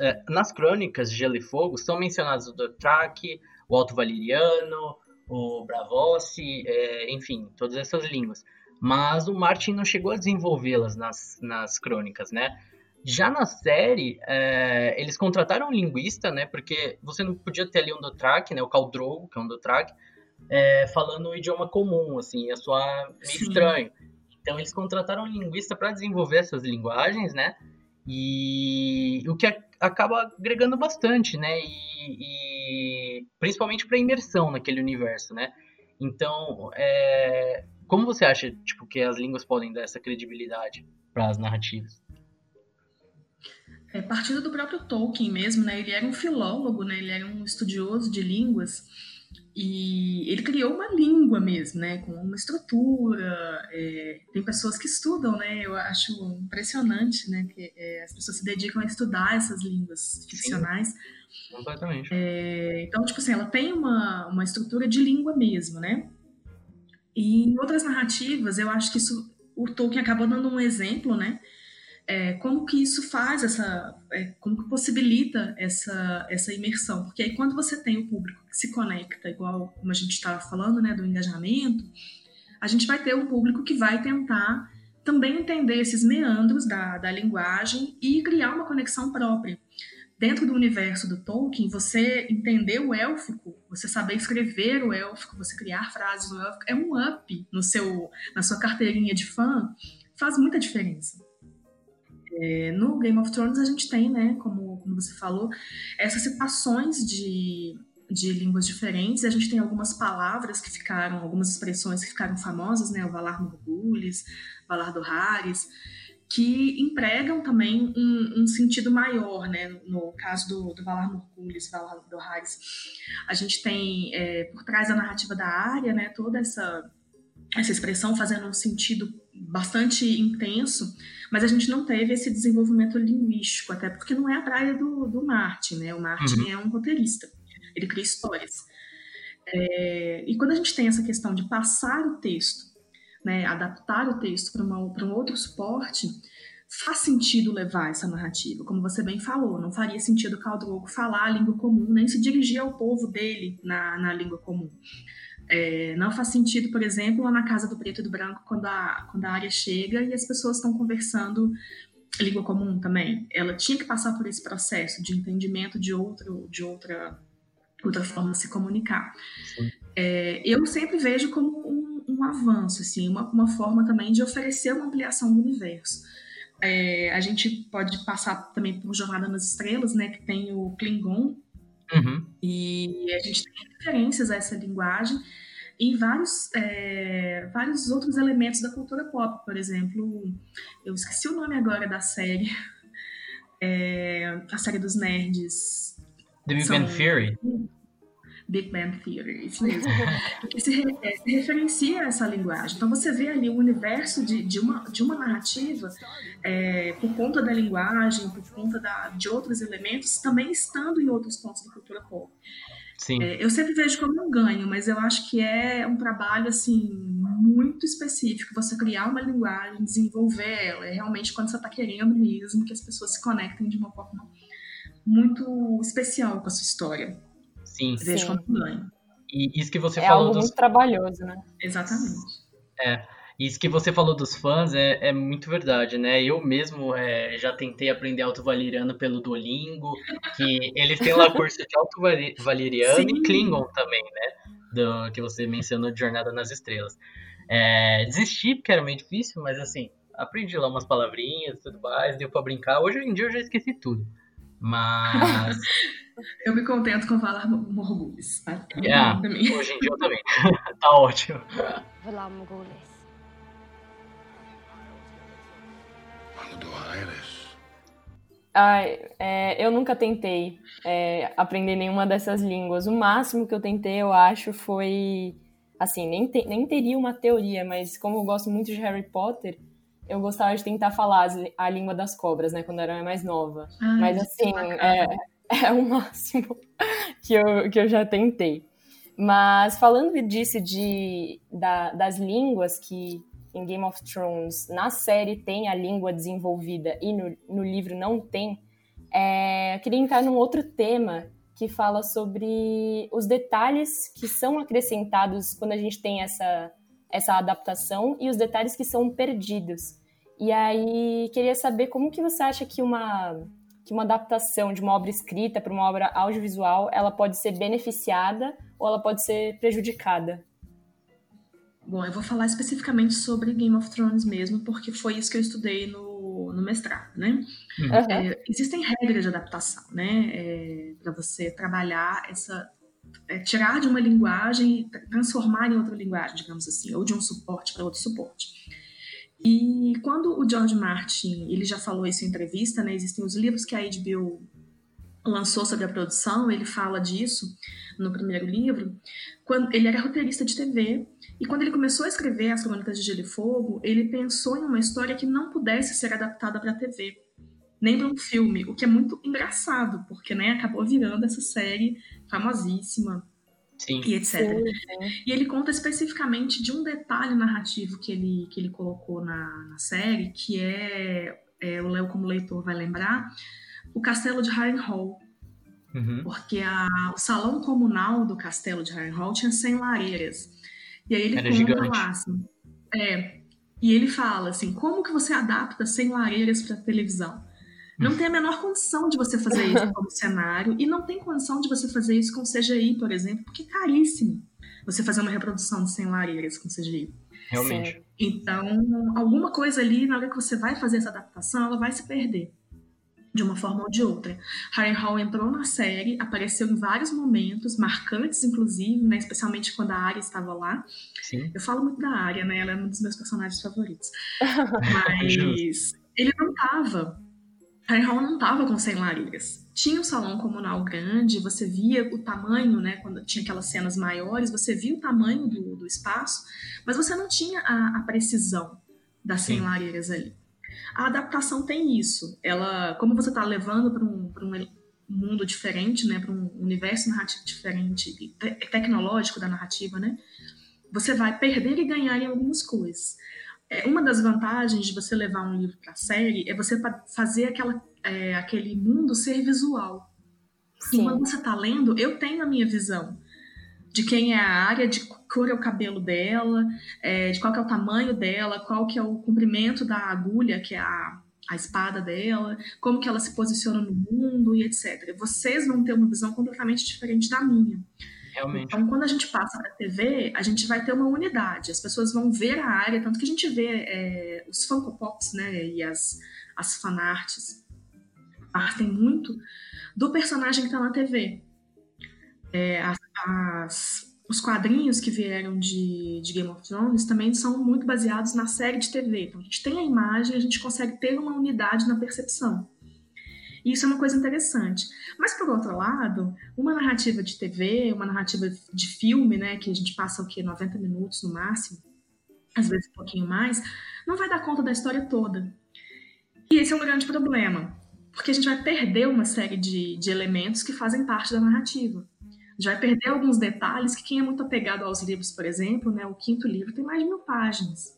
é, nas crônicas de Gelo e Fogo são mencionados o Dothraki, o Alto Valeriano, o Bravossi, é, enfim, todas essas línguas. Mas o Martin não chegou a desenvolvê-las nas, nas crônicas, né? Já na série, é, eles contrataram um linguista, né? Porque você não podia ter ali um Dothraki, né? O Khal Drogo, que é um Dothraki, é, falando um idioma comum, assim, ia soar meio Sim. estranho. Então eles contrataram um linguista para desenvolver essas linguagens, né? E o que acaba agregando bastante, né? E, e principalmente para imersão naquele universo, né? Então, é, Como você acha tipo, que as línguas podem dar essa credibilidade para as narrativas? É, partindo do próprio Tolkien mesmo, né? Ele era um filólogo, né? Ele era um estudioso de línguas e ele criou uma língua mesmo, né? Com uma estrutura. É, tem pessoas que estudam, né? Eu acho impressionante, né? Que é, as pessoas se dedicam a estudar essas línguas ficcionais. Sim, completamente. É, então, tipo assim, ela tem uma, uma estrutura de língua mesmo, né? E em outras narrativas, eu acho que isso, o Tolkien acabou dando um exemplo, né? É, como que isso faz essa, é, como que possibilita essa, essa imersão? Porque aí quando você tem o público que se conecta, igual como a gente estava falando, né, do engajamento, a gente vai ter um público que vai tentar também entender esses meandros da, da linguagem e criar uma conexão própria. Dentro do universo do Tolkien, você entender o élfico, você saber escrever o élfico, você criar frases no élfico, é um up no seu, na sua carteirinha de fã, faz muita diferença. É, no Game of Thrones a gente tem, né, como, como você falou, essas citações de, de línguas diferentes. A gente tem algumas palavras que ficaram, algumas expressões que ficaram famosas, né, o Valar Morghulis, Valar Doharis, que empregam também um, um, sentido maior, né? No caso do, do Valar Morghulis, Valar Doharis, a gente tem é, por trás da narrativa da área, né, toda essa essa expressão fazendo um sentido bastante intenso, mas a gente não teve esse desenvolvimento linguístico, até porque não é a praia do, do Martin, né? O Martin uhum. é um roteirista, ele cria histórias. É, e quando a gente tem essa questão de passar o texto, né, adaptar o texto para um outro suporte, faz sentido levar essa narrativa, como você bem falou, não faria sentido o Caldrogo falar a língua comum, nem se dirigir ao povo dele na, na língua comum. É, não faz sentido, por exemplo, lá na casa do preto e do branco, quando a, quando a área chega e as pessoas estão conversando língua comum também. Ela tinha que passar por esse processo de entendimento de, outro, de outra, outra forma de se comunicar. É, eu sempre vejo como um, um avanço, assim, uma, uma forma também de oferecer uma ampliação do universo. É, a gente pode passar também por Jornada nas Estrelas, né, que tem o Klingon, Uhum. E a gente tem referências a essa linguagem em vários, é, vários outros elementos da cultura pop. Por exemplo, eu esqueci o nome agora da série, é, a série dos nerds. The Big Bang Theory? Big Bang Theory, isso mesmo. Porque se, é, se, referencia a essa linguagem. Então você vê ali o universo de, de, uma, de uma narrativa, é, por conta da linguagem, por conta da, de outros elementos, também estando em outros pontos da cultura pop. Sim. É, eu sempre vejo como um ganho, mas eu acho que é um trabalho assim muito específico. Você criar uma linguagem, desenvolver ela, é realmente quando você está querendo mesmo que as pessoas se conectem de uma forma muito especial com a sua história. Sim. Vejo como um ganho. E isso que você é falou. É algo dos... muito trabalhoso, né? Exatamente. É. Isso que você falou dos fãs é, é muito verdade, né? Eu mesmo é, já tentei aprender alto valeriano pelo Duolingo, que eles têm lá curso de alto valeriano Sim. e Klingon também, né? Do, que você mencionou de Jornada nas Estrelas. É, desisti porque era meio difícil, mas assim, aprendi lá umas palavrinhas e tudo mais, deu pra brincar. Hoje em dia eu já esqueci tudo. Mas Eu me contento com falar Morgulis. Tá? Yeah, hoje em dia eu também. tá ótimo. Valar Morgulis. Ai, é, eu nunca tentei é, aprender nenhuma dessas línguas. O máximo que eu tentei, eu acho, foi. Assim, nem, te, nem teria uma teoria, mas como eu gosto muito de Harry Potter, eu gostava de tentar falar a língua das cobras, né, quando eu era mais nova. Ai, mas assim, é, é o máximo que eu, que eu já tentei. Mas falando disso de, da, das línguas que em Game of Thrones, na série tem a língua desenvolvida e no, no livro não tem, é, eu queria entrar num outro tema que fala sobre os detalhes que são acrescentados quando a gente tem essa, essa adaptação e os detalhes que são perdidos. E aí, queria saber como que você acha que uma que uma adaptação de uma obra escrita para uma obra audiovisual, ela pode ser beneficiada ou ela pode ser prejudicada? Bom, eu vou falar especificamente sobre Game of Thrones mesmo, porque foi isso que eu estudei no, no mestrado, né? Uhum. É, existem regras de adaptação, né? É, para você trabalhar essa é, tirar de uma linguagem e transformar em outra linguagem, digamos assim, ou de um suporte para outro suporte. E quando o George Martin, ele já falou isso em entrevista, né, existem os livros que a HBO lançou sobre a produção, ele fala disso no primeiro livro, quando ele era roteirista de TV, e quando ele começou a escrever As Crônicas de Gelo e Fogo, ele pensou em uma história que não pudesse ser adaptada para a TV, nem para um filme, o que é muito engraçado, porque né, acabou virando essa série famosíssima, Sim. e etc. Sim, sim. E ele conta especificamente de um detalhe narrativo que ele, que ele colocou na, na série, que é, é o Léo como leitor vai lembrar, o castelo de Harrenhal. Uhum. Porque a, o salão comunal do castelo de Harrenhal tinha 100 lareiras. E aí ele Era conta gigante. lá, assim, é, e ele fala assim, como que você adapta 100 lareiras para televisão? Não tem a menor condição de você fazer isso como cenário e não tem condição de você fazer isso com CGI, por exemplo, porque é caríssimo você fazer uma reprodução de 100 lareiras com CGI. Realmente. Então, alguma coisa ali, na hora que você vai fazer essa adaptação, ela vai se perder de uma forma ou de outra. Harry Hall entrou na série, apareceu em vários momentos, marcantes inclusive, né, especialmente quando a Arya estava lá. Sim. Eu falo muito da Arya, né, ela é um dos meus personagens favoritos. Mas ele não estava. Harry Hall não estava com 100 lareiras. Tinha um salão comunal grande, você via o tamanho, né, quando tinha aquelas cenas maiores, você via o tamanho do, do espaço, mas você não tinha a, a precisão das 100 Sim. lareiras ali. A adaptação tem isso. Ela, como você está levando para um, um mundo diferente, né, para um universo narrativo diferente, te tecnológico da narrativa, né, você vai perder e ganhar em algumas coisas. É, uma das vantagens de você levar um livro para a série é você fazer aquela, é, aquele mundo ser visual. Sim. E quando você está lendo, eu tenho a minha visão de quem é a área, de cor é o cabelo dela, é, de qual é o tamanho dela, qual que é o comprimento da agulha, que é a, a espada dela, como que ela se posiciona no mundo e etc. Vocês vão ter uma visão completamente diferente da minha. Realmente. Então, quando a gente passa para a TV, a gente vai ter uma unidade. As pessoas vão ver a área, tanto que a gente vê é, os Funko Pops, né, e as, as fanarts partem muito do personagem que está na TV. É, as, as, os quadrinhos que vieram de, de, Game of Thrones também são muito baseados na série de TV. Então a gente tem a imagem a gente consegue ter uma unidade na percepção. E isso é uma coisa interessante. Mas, por outro lado, uma narrativa de TV, uma narrativa de filme, né, que a gente passa o quê? 90 minutos no máximo, às vezes um pouquinho mais, não vai dar conta da história toda. E esse é um grande problema, porque a gente vai perder uma série de, de elementos que fazem parte da narrativa já vai perder alguns detalhes que quem é muito apegado aos livros, por exemplo, né, o quinto livro tem mais de mil páginas.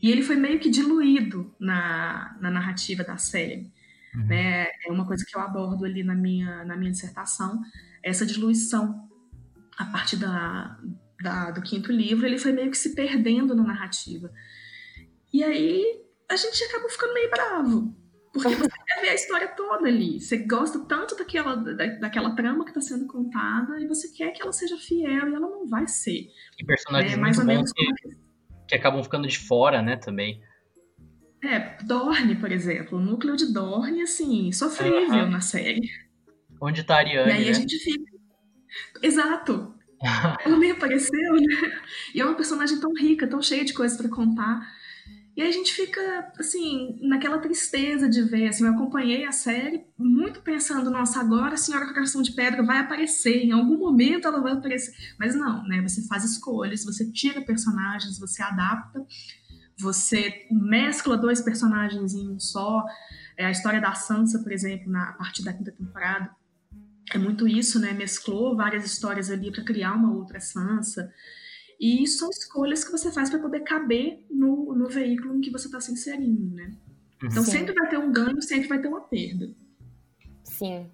E ele foi meio que diluído na, na narrativa da série. Uhum. Né? É uma coisa que eu abordo ali na minha, na minha dissertação, essa diluição. A partir da, da, do quinto livro, ele foi meio que se perdendo na narrativa. E aí a gente acabou ficando meio bravo, porque você quer ver a história toda ali. Você gosta tanto daquela, da, daquela trama que está sendo contada e você quer que ela seja fiel e ela não vai ser. E personagens é, mais ou menos que, que acabam ficando de fora, né, também. É, Dorne, por exemplo. O núcleo de Dorne, assim, sofrível na série. Onde tá a Ariane, E aí né? a gente fica... Exato. ela nem apareceu, né? E é uma personagem tão rica, tão cheia de coisas para contar. E aí a gente fica, assim, naquela tristeza de ver, assim, eu acompanhei a série muito pensando, nossa, agora a Senhora Coração de Pedra vai aparecer, em algum momento ela vai aparecer. Mas não, né, você faz escolhas, você tira personagens, você adapta, você mescla dois personagens em um só. É, a história da Sansa, por exemplo, na parte da quinta temporada, é muito isso, né, mesclou várias histórias ali para criar uma outra Sansa. E são escolhas que você faz para poder caber no, no veículo em que você está se inserindo, né? Então Sim. sempre vai ter um ganho, sempre vai ter uma perda. Sim.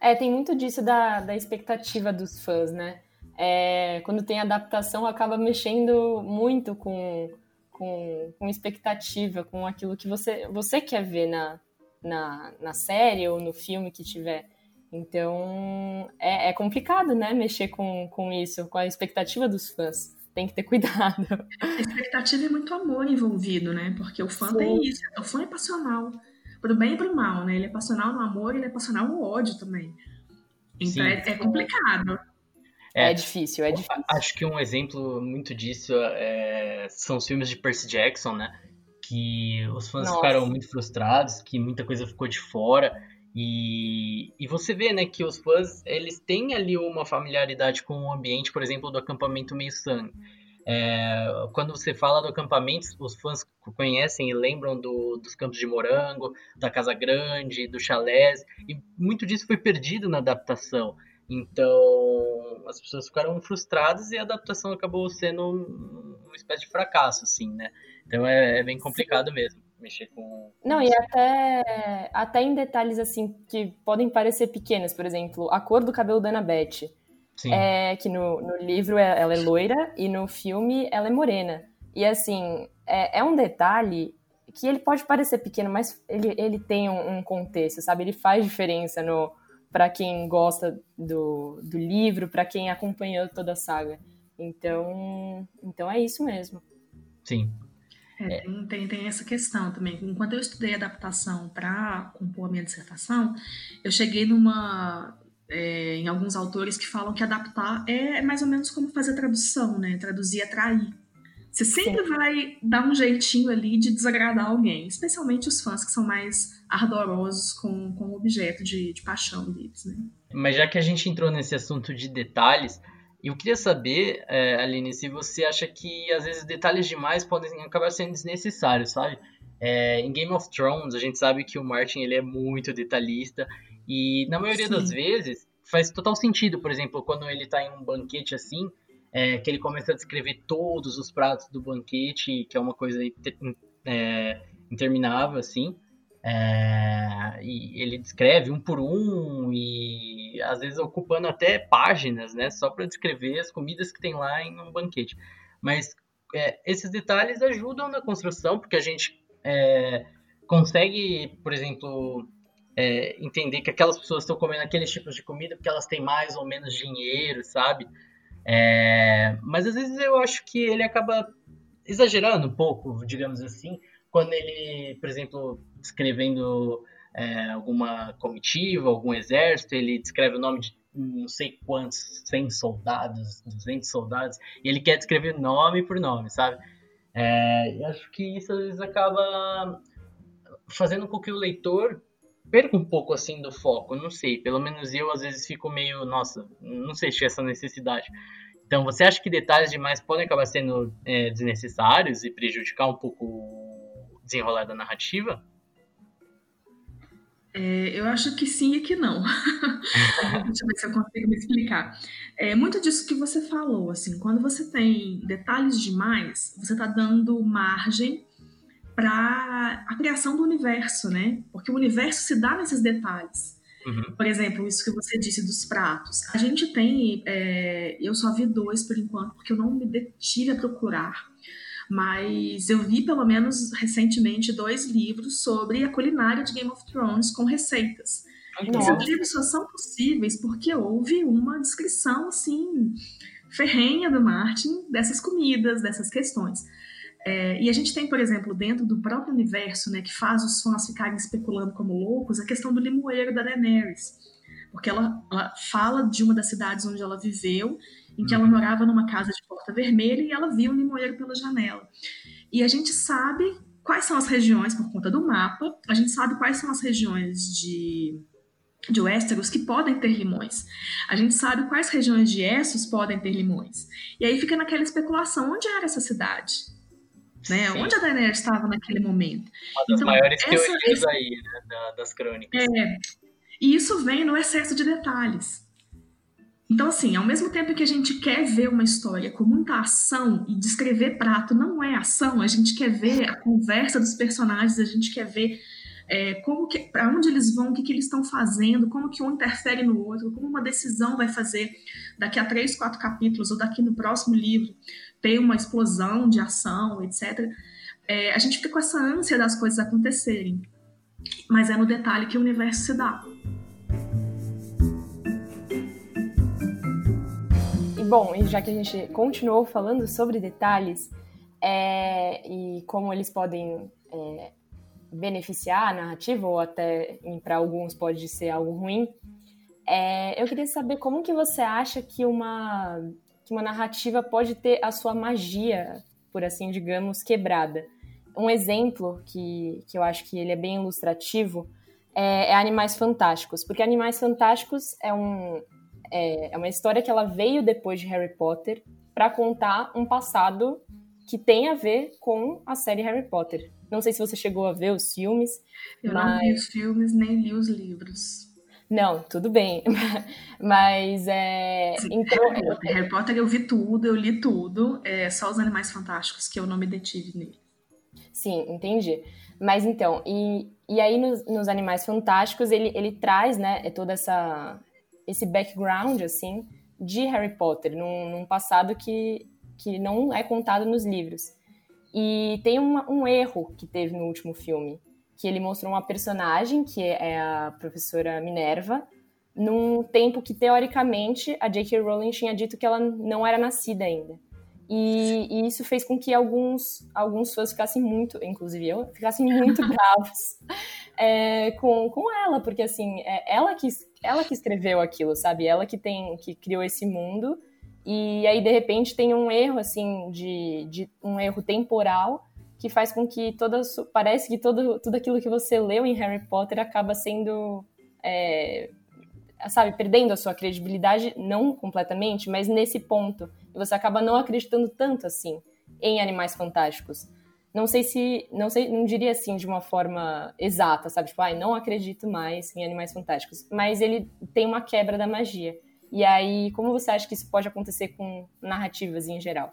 É, tem muito disso da, da expectativa dos fãs, né? É, quando tem adaptação, acaba mexendo muito com, com, com expectativa, com aquilo que você, você quer ver na, na, na série ou no filme que tiver. Então, é, é, complicado, né, mexer com, com isso, com a expectativa dos fãs. Tem que ter cuidado. A expectativa é muito amor envolvido, né? Porque o fã Sim. tem isso. O fã é passional. Pro bem e pro mal, né? Ele é passional no amor, ele é passional no ódio também. Então é, é, complicado. É, é difícil, é difícil. Acho que um exemplo muito disso é, são os filmes de Percy Jackson, né? Que os fãs Nossa. ficaram muito frustrados, que muita coisa ficou de fora. E, e você vê, né, que os fãs, eles têm ali uma familiaridade com o ambiente, por exemplo, do acampamento meio sangue. É, quando você fala do acampamento, os fãs conhecem e lembram do, dos campos de morango, da Casa Grande, do chalés, e muito disso foi perdido na adaptação. Então, as pessoas ficaram frustradas e a adaptação acabou sendo uma espécie de fracasso, assim, né? Então é, é bem complicado Sim. mesmo mexer com. Não, e até, até em detalhes assim que podem parecer pequenos, por exemplo, a cor do cabelo da Annabeth. Sim. É que no, no livro é, ela é loira e no filme ela é morena. E assim, é, é um detalhe que ele pode parecer pequeno, mas ele, ele tem um, um contexto, sabe? Ele faz diferença no para quem gosta do, do livro, para quem acompanhou toda a saga. Então, então é isso mesmo. Sim. É, tem, tem, tem, essa questão também. Enquanto eu estudei adaptação para compor a minha dissertação, eu cheguei numa é, em alguns autores que falam que adaptar é mais ou menos como fazer tradução, né? Traduzir é trair. Você sempre Sim. vai dar um jeitinho ali de desagradar alguém, especialmente os fãs que são mais ardorosos com, com o objeto de, de paixão deles, né? Mas já que a gente entrou nesse assunto de detalhes, eu queria saber, é, Aline, se você acha que às vezes detalhes demais podem acabar sendo desnecessários, sabe? É, em Game of Thrones, a gente sabe que o Martin ele é muito detalhista e na maioria Sim. das vezes faz total sentido, por exemplo, quando ele está em um banquete assim, é, que ele começa a descrever todos os pratos do banquete, que é uma coisa é, interminável, assim. É, e ele descreve um por um e às vezes ocupando até páginas, né, só para descrever as comidas que tem lá em um banquete. Mas é, esses detalhes ajudam na construção, porque a gente é, consegue, por exemplo, é, entender que aquelas pessoas estão comendo aqueles tipos de comida porque elas têm mais ou menos dinheiro, sabe? É, mas às vezes eu acho que ele acaba exagerando um pouco, digamos assim, quando ele, por exemplo, escrevendo é, alguma comitiva, algum exército, ele descreve o nome de não sei quantos, 100 soldados, 200 soldados, e ele quer descrever nome por nome, sabe? É, eu acho que isso às vezes acaba fazendo com que o leitor perca um pouco assim do foco, não sei, pelo menos eu às vezes fico meio, nossa, não sei se é essa necessidade. Então, você acha que detalhes demais podem acabar sendo é, desnecessários e prejudicar um pouco o desenrolar da narrativa? É, eu acho que sim e que não. Deixa eu ver se eu consigo me explicar. É, muito disso que você falou, assim, quando você tem detalhes demais, você está dando margem para a criação do universo, né? Porque o universo se dá nesses detalhes. Uhum. Por exemplo, isso que você disse dos pratos. A gente tem, é, eu só vi dois por enquanto, porque eu não me detive a procurar. Mas eu vi pelo menos recentemente dois livros sobre a culinária de Game of Thrones com receitas. Esses livros só são possíveis porque houve uma descrição assim ferrenha do Martin dessas comidas, dessas questões. É, e a gente tem, por exemplo, dentro do próprio universo, né, que faz os fãs ficarem especulando como loucos, a questão do limoeiro da Daenerys. Porque ela, ela fala de uma das cidades onde ela viveu, em que ela uhum. morava numa casa de porta vermelha e ela viu o limoeiro pela janela. E a gente sabe quais são as regiões, por conta do mapa, a gente sabe quais são as regiões de, de Westeros que podem ter limões. A gente sabe quais regiões de Essos podem ter limões. E aí fica naquela especulação, onde era essa cidade? Né? Onde a Daenerys estava naquele momento? Uma das então, maiores essa, teorias essa... aí, né, das crônicas. É, e isso vem no excesso de detalhes. Então, assim, ao mesmo tempo que a gente quer ver uma história com muita ação e descrever prato não é ação, a gente quer ver a conversa dos personagens, a gente quer ver é, como que, para onde eles vão, o que, que eles estão fazendo, como que um interfere no outro, como uma decisão vai fazer daqui a três, quatro capítulos ou daqui no próximo livro ter uma explosão de ação, etc. É, a gente fica com essa ânsia das coisas acontecerem, mas é no detalhe que o universo se dá. E bom, e já que a gente continuou falando sobre detalhes é, e como eles podem é, beneficiar a narrativa ou até para alguns pode ser algo ruim, É, eu queria saber como que você acha que uma, que uma narrativa pode ter a sua magia, por assim digamos, quebrada. Um exemplo que, que eu acho que ele é bem ilustrativo é, é Animais Fantásticos, porque Animais Fantásticos é, um, é, é uma história que ela veio depois de Harry Potter para contar um passado que tem a ver com a série Harry Potter. Não sei se você chegou a ver os filmes. Eu mas... não vi os filmes nem li os livros. Não, tudo bem. Mas é. Sim, então, Harry, Potter. Harry Potter eu vi tudo, eu li tudo. É só os Animais Fantásticos que eu não me detive nele. Sim, entendi. Mas então, e, e aí nos, nos Animais Fantásticos ele, ele traz, né, é toda essa esse background assim de Harry Potter num, num passado que que não é contado nos livros. E tem uma, um erro que teve no último filme, que ele mostrou uma personagem, que é a professora Minerva, num tempo que, teoricamente, a J.K. Rowling tinha dito que ela não era nascida ainda. E, e, isso fez com que alguns, alguns fãs ficassem muito, inclusive eu, ficassem muito bravos é, com, com ela, porque assim, é ela que, ela que escreveu aquilo, sabe? Ela que tem que criou esse mundo, e aí de repente tem um erro assim de, de um erro temporal que faz com que toda parece que todo, tudo aquilo que você leu em Harry Potter acaba sendo é, sabe perdendo a sua credibilidade não completamente mas nesse ponto. Você acaba não acreditando tanto assim em Animais Fantásticos. Não sei se não sei não diria assim de uma forma exata sabe? Tipo ai não acredito mais em Animais Fantásticos. Mas ele tem uma quebra da magia. E aí como você acha que isso pode acontecer com narrativas em geral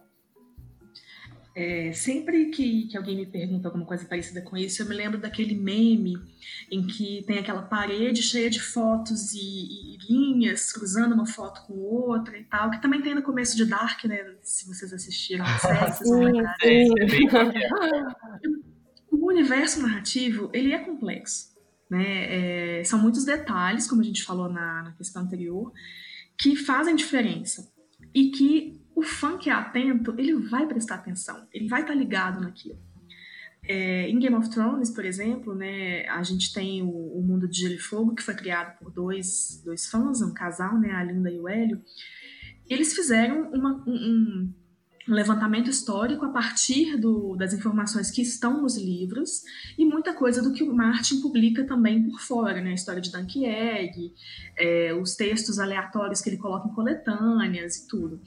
é, sempre que, que alguém me pergunta alguma coisa parecida com isso, eu me lembro daquele meme em que tem aquela parede cheia de fotos e, e, linhas cruzando uma foto com outra e tal, que também tem no começo de Dark, né? Se vocês assistiram a série, vocês vão lembrar. O universo narrativo, ele é complexo. Né? É, são muitos detalhes, como a gente falou na, na questão anterior, que fazem diferença e que o fã que é atento, ele vai prestar atenção, ele vai estar tá ligado naquilo. É, em Game of Thrones, por exemplo, né, a gente tem o, o, Mundo de Gelo e Fogo, que foi criado por dois, dois fãs, um casal, né, a Linda e o Hélio. Eles fizeram uma, um, um, levantamento histórico a partir do, das informações que estão nos livros e muita coisa do que o Martin publica também por fora, né, a história de Dunk Egg, é, os textos aleatórios que ele coloca em coletâneas e tudo.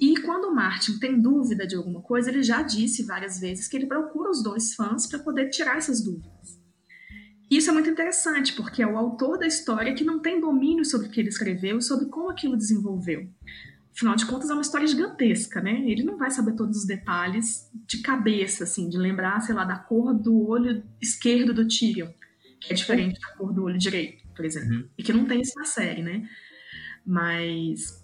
E quando o Martin tem dúvida de alguma coisa, ele já disse várias vezes que ele procura os dois fãs para poder tirar essas dúvidas. Isso é muito interessante, porque é o autor da história que não tem domínio sobre o que ele escreveu e sobre como aquilo desenvolveu. Afinal de contas, é uma história gigantesca, né? Ele não vai saber todos os detalhes de cabeça, assim, de lembrar, sei lá, da cor do olho esquerdo do Tyrion, que é diferente da cor do olho direito, por exemplo. Uhum. E que não tem isso na série, né? Mas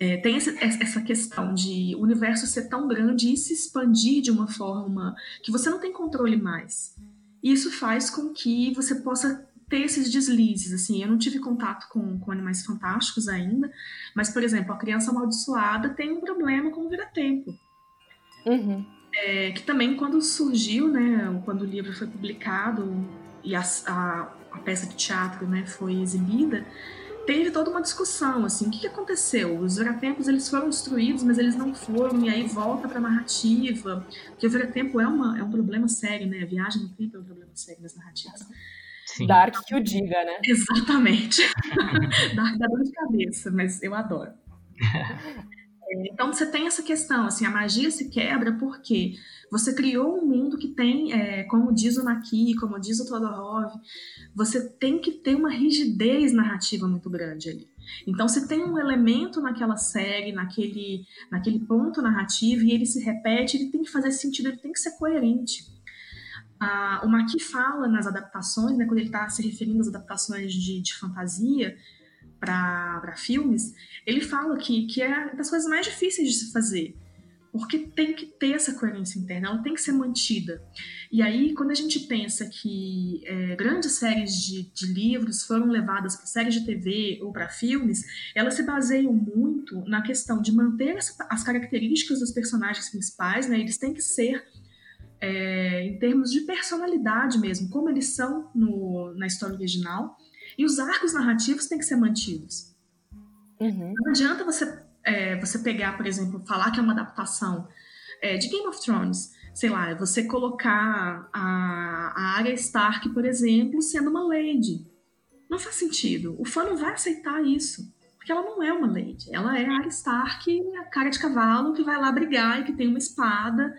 é, tem essa questão de o universo ser tão grande e se expandir de uma forma que você não tem controle mais. E isso faz com que você possa ter esses deslizes, assim, eu não tive contato com, com animais fantásticos ainda, mas, por exemplo, a criança amaldiçoada tem um problema com o vira-tempo. Uhum. É, que também, quando surgiu, né, quando o livro foi publicado e a, a, a peça de teatro né, foi exibida, teve toda uma discussão, assim, o que, que aconteceu? Os veratempos, eles foram destruídos, mas eles não foram, e aí volta para a narrativa, porque o veratempo é, uma, é um problema sério, né? A viagem no tempo é um problema sério nas narrativas. Sim. Dark que o diga, né? Exatamente. Dark dá dor de cabeça, mas eu adoro. Então você tem essa questão, assim, a magia se quebra porque você criou um mundo que tem, é, como diz o Naki, como diz o Todorov, você tem que ter uma rigidez narrativa muito grande ali. Então, se tem um elemento naquela série, naquele, naquele ponto narrativo, e ele se repete, ele tem que fazer sentido, ele tem que ser coerente. Ah, o Maqui fala nas adaptações, né, quando ele está se referindo às adaptações de, de fantasia para filmes, ele fala que, que é das coisas mais difíceis de se fazer porque tem que ter essa coerência interna, ela tem que ser mantida. E aí, quando a gente pensa que é, grandes séries de, de, livros foram levadas para séries de TV ou para filmes, elas se baseiam muito na questão de manter essa, as características dos personagens principais, né? Eles têm que ser é, em termos de personalidade mesmo, como eles são no, na história original. E os arcos narrativos têm que ser mantidos. Uhum. Não adianta você, é, você pegar, por exemplo, falar que é uma adaptação é, de Game of Thrones. Sei lá, você colocar a, a Arya Stark, por exemplo, sendo uma lady. Não faz sentido. O fã não vai aceitar isso. Porque ela não é uma lady. Ela é a Arya Stark, a cara de cavalo, que vai lá brigar e que tem uma espada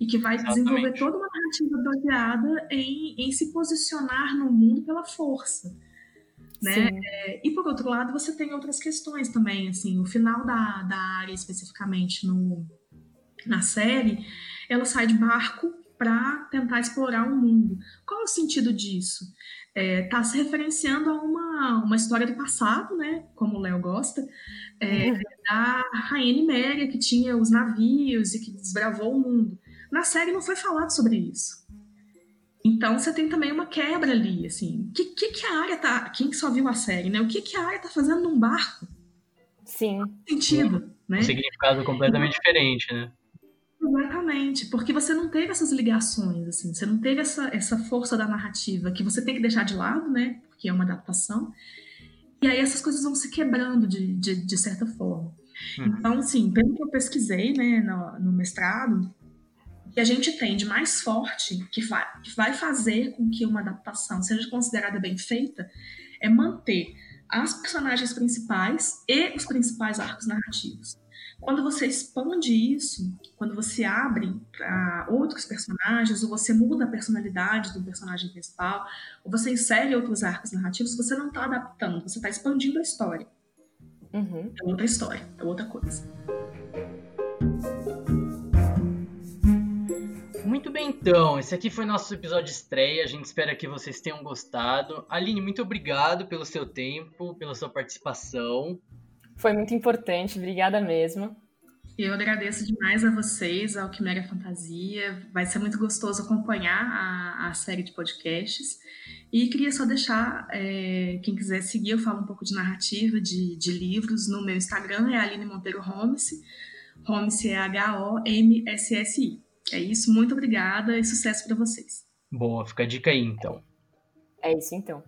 e que vai Exatamente. desenvolver toda uma narrativa baseada em, em se posicionar no mundo pela força. Né? Sim. E por outro lado, você tem outras questões também, assim, o final da, da área especificamente no, na série, ela sai de barco para tentar explorar o mundo. Qual é o sentido disso? É, tá se referenciando a uma, uma história do passado, né? Como o Léo gosta, é, da Rainha Niméria, que tinha os navios e que desbravou o mundo. Na série não foi falado sobre isso. Então você tem também uma quebra ali, assim. O que, que, que a área tá. Quem só viu a série, né? O que, que a área tá fazendo num barco? Sim. Sentido, né? Um significado completamente diferente, né? Exatamente, porque você não teve essas ligações, assim, você não teve essa, essa força da narrativa que você tem que deixar de lado, né? Porque é uma adaptação. E aí essas coisas vão se quebrando de, de, de certa forma. Uhum. Então, assim, pelo que eu pesquisei, né, no, no mestrado, que a gente tem de mais forte que vai, que vai fazer com que uma adaptação seja considerada bem feita é manter as personagens principais e os principais arcos narrativos. Quando você expande isso, quando você abre para outros personagens, ou você muda a personalidade do personagem principal, ou você insere outros arcos narrativos, você não está adaptando, você está expandindo a história. Uhum. É outra história, é outra coisa. Muito bem, então. Esse aqui foi nosso episódio de estreia. A gente espera que vocês tenham gostado. Aline, muito obrigado pelo seu tempo, pela sua participação. Foi muito importante, obrigada mesmo. Eu agradeço demais a vocês, ao Quimera Fantasia. Vai ser muito gostoso acompanhar a, a série de podcasts. E queria só deixar, é, quem quiser seguir, eu falo um pouco de narrativa, de, de livros. No meu Instagram é Aline Monteiro Holmes. Holmes é H-O-M-S-S-I. É isso, muito obrigada e sucesso para vocês. Boa, fica a dica aí então. É isso então.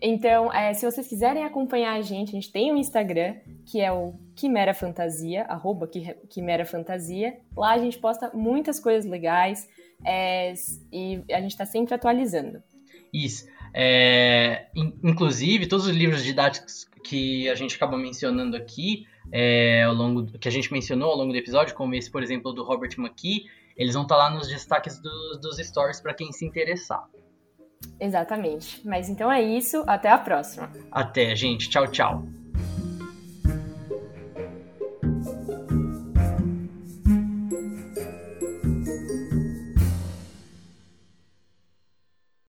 Então, é, se vocês quiserem acompanhar a gente, a gente tem um Instagram, que é o Quimera Fantasia, arroba Quimera Fantasia. Lá a gente posta muitas coisas legais é, e a gente está sempre atualizando. Isso. É, inclusive, todos os livros didáticos que a gente acaba mencionando aqui, é, ao longo do, que a gente mencionou ao longo do episódio, como esse, por exemplo, do Robert McKee, eles vão estar lá nos destaques do, dos stories para quem se interessar. Exatamente. Mas então é isso. Até a próxima. Até, gente. Tchau, tchau.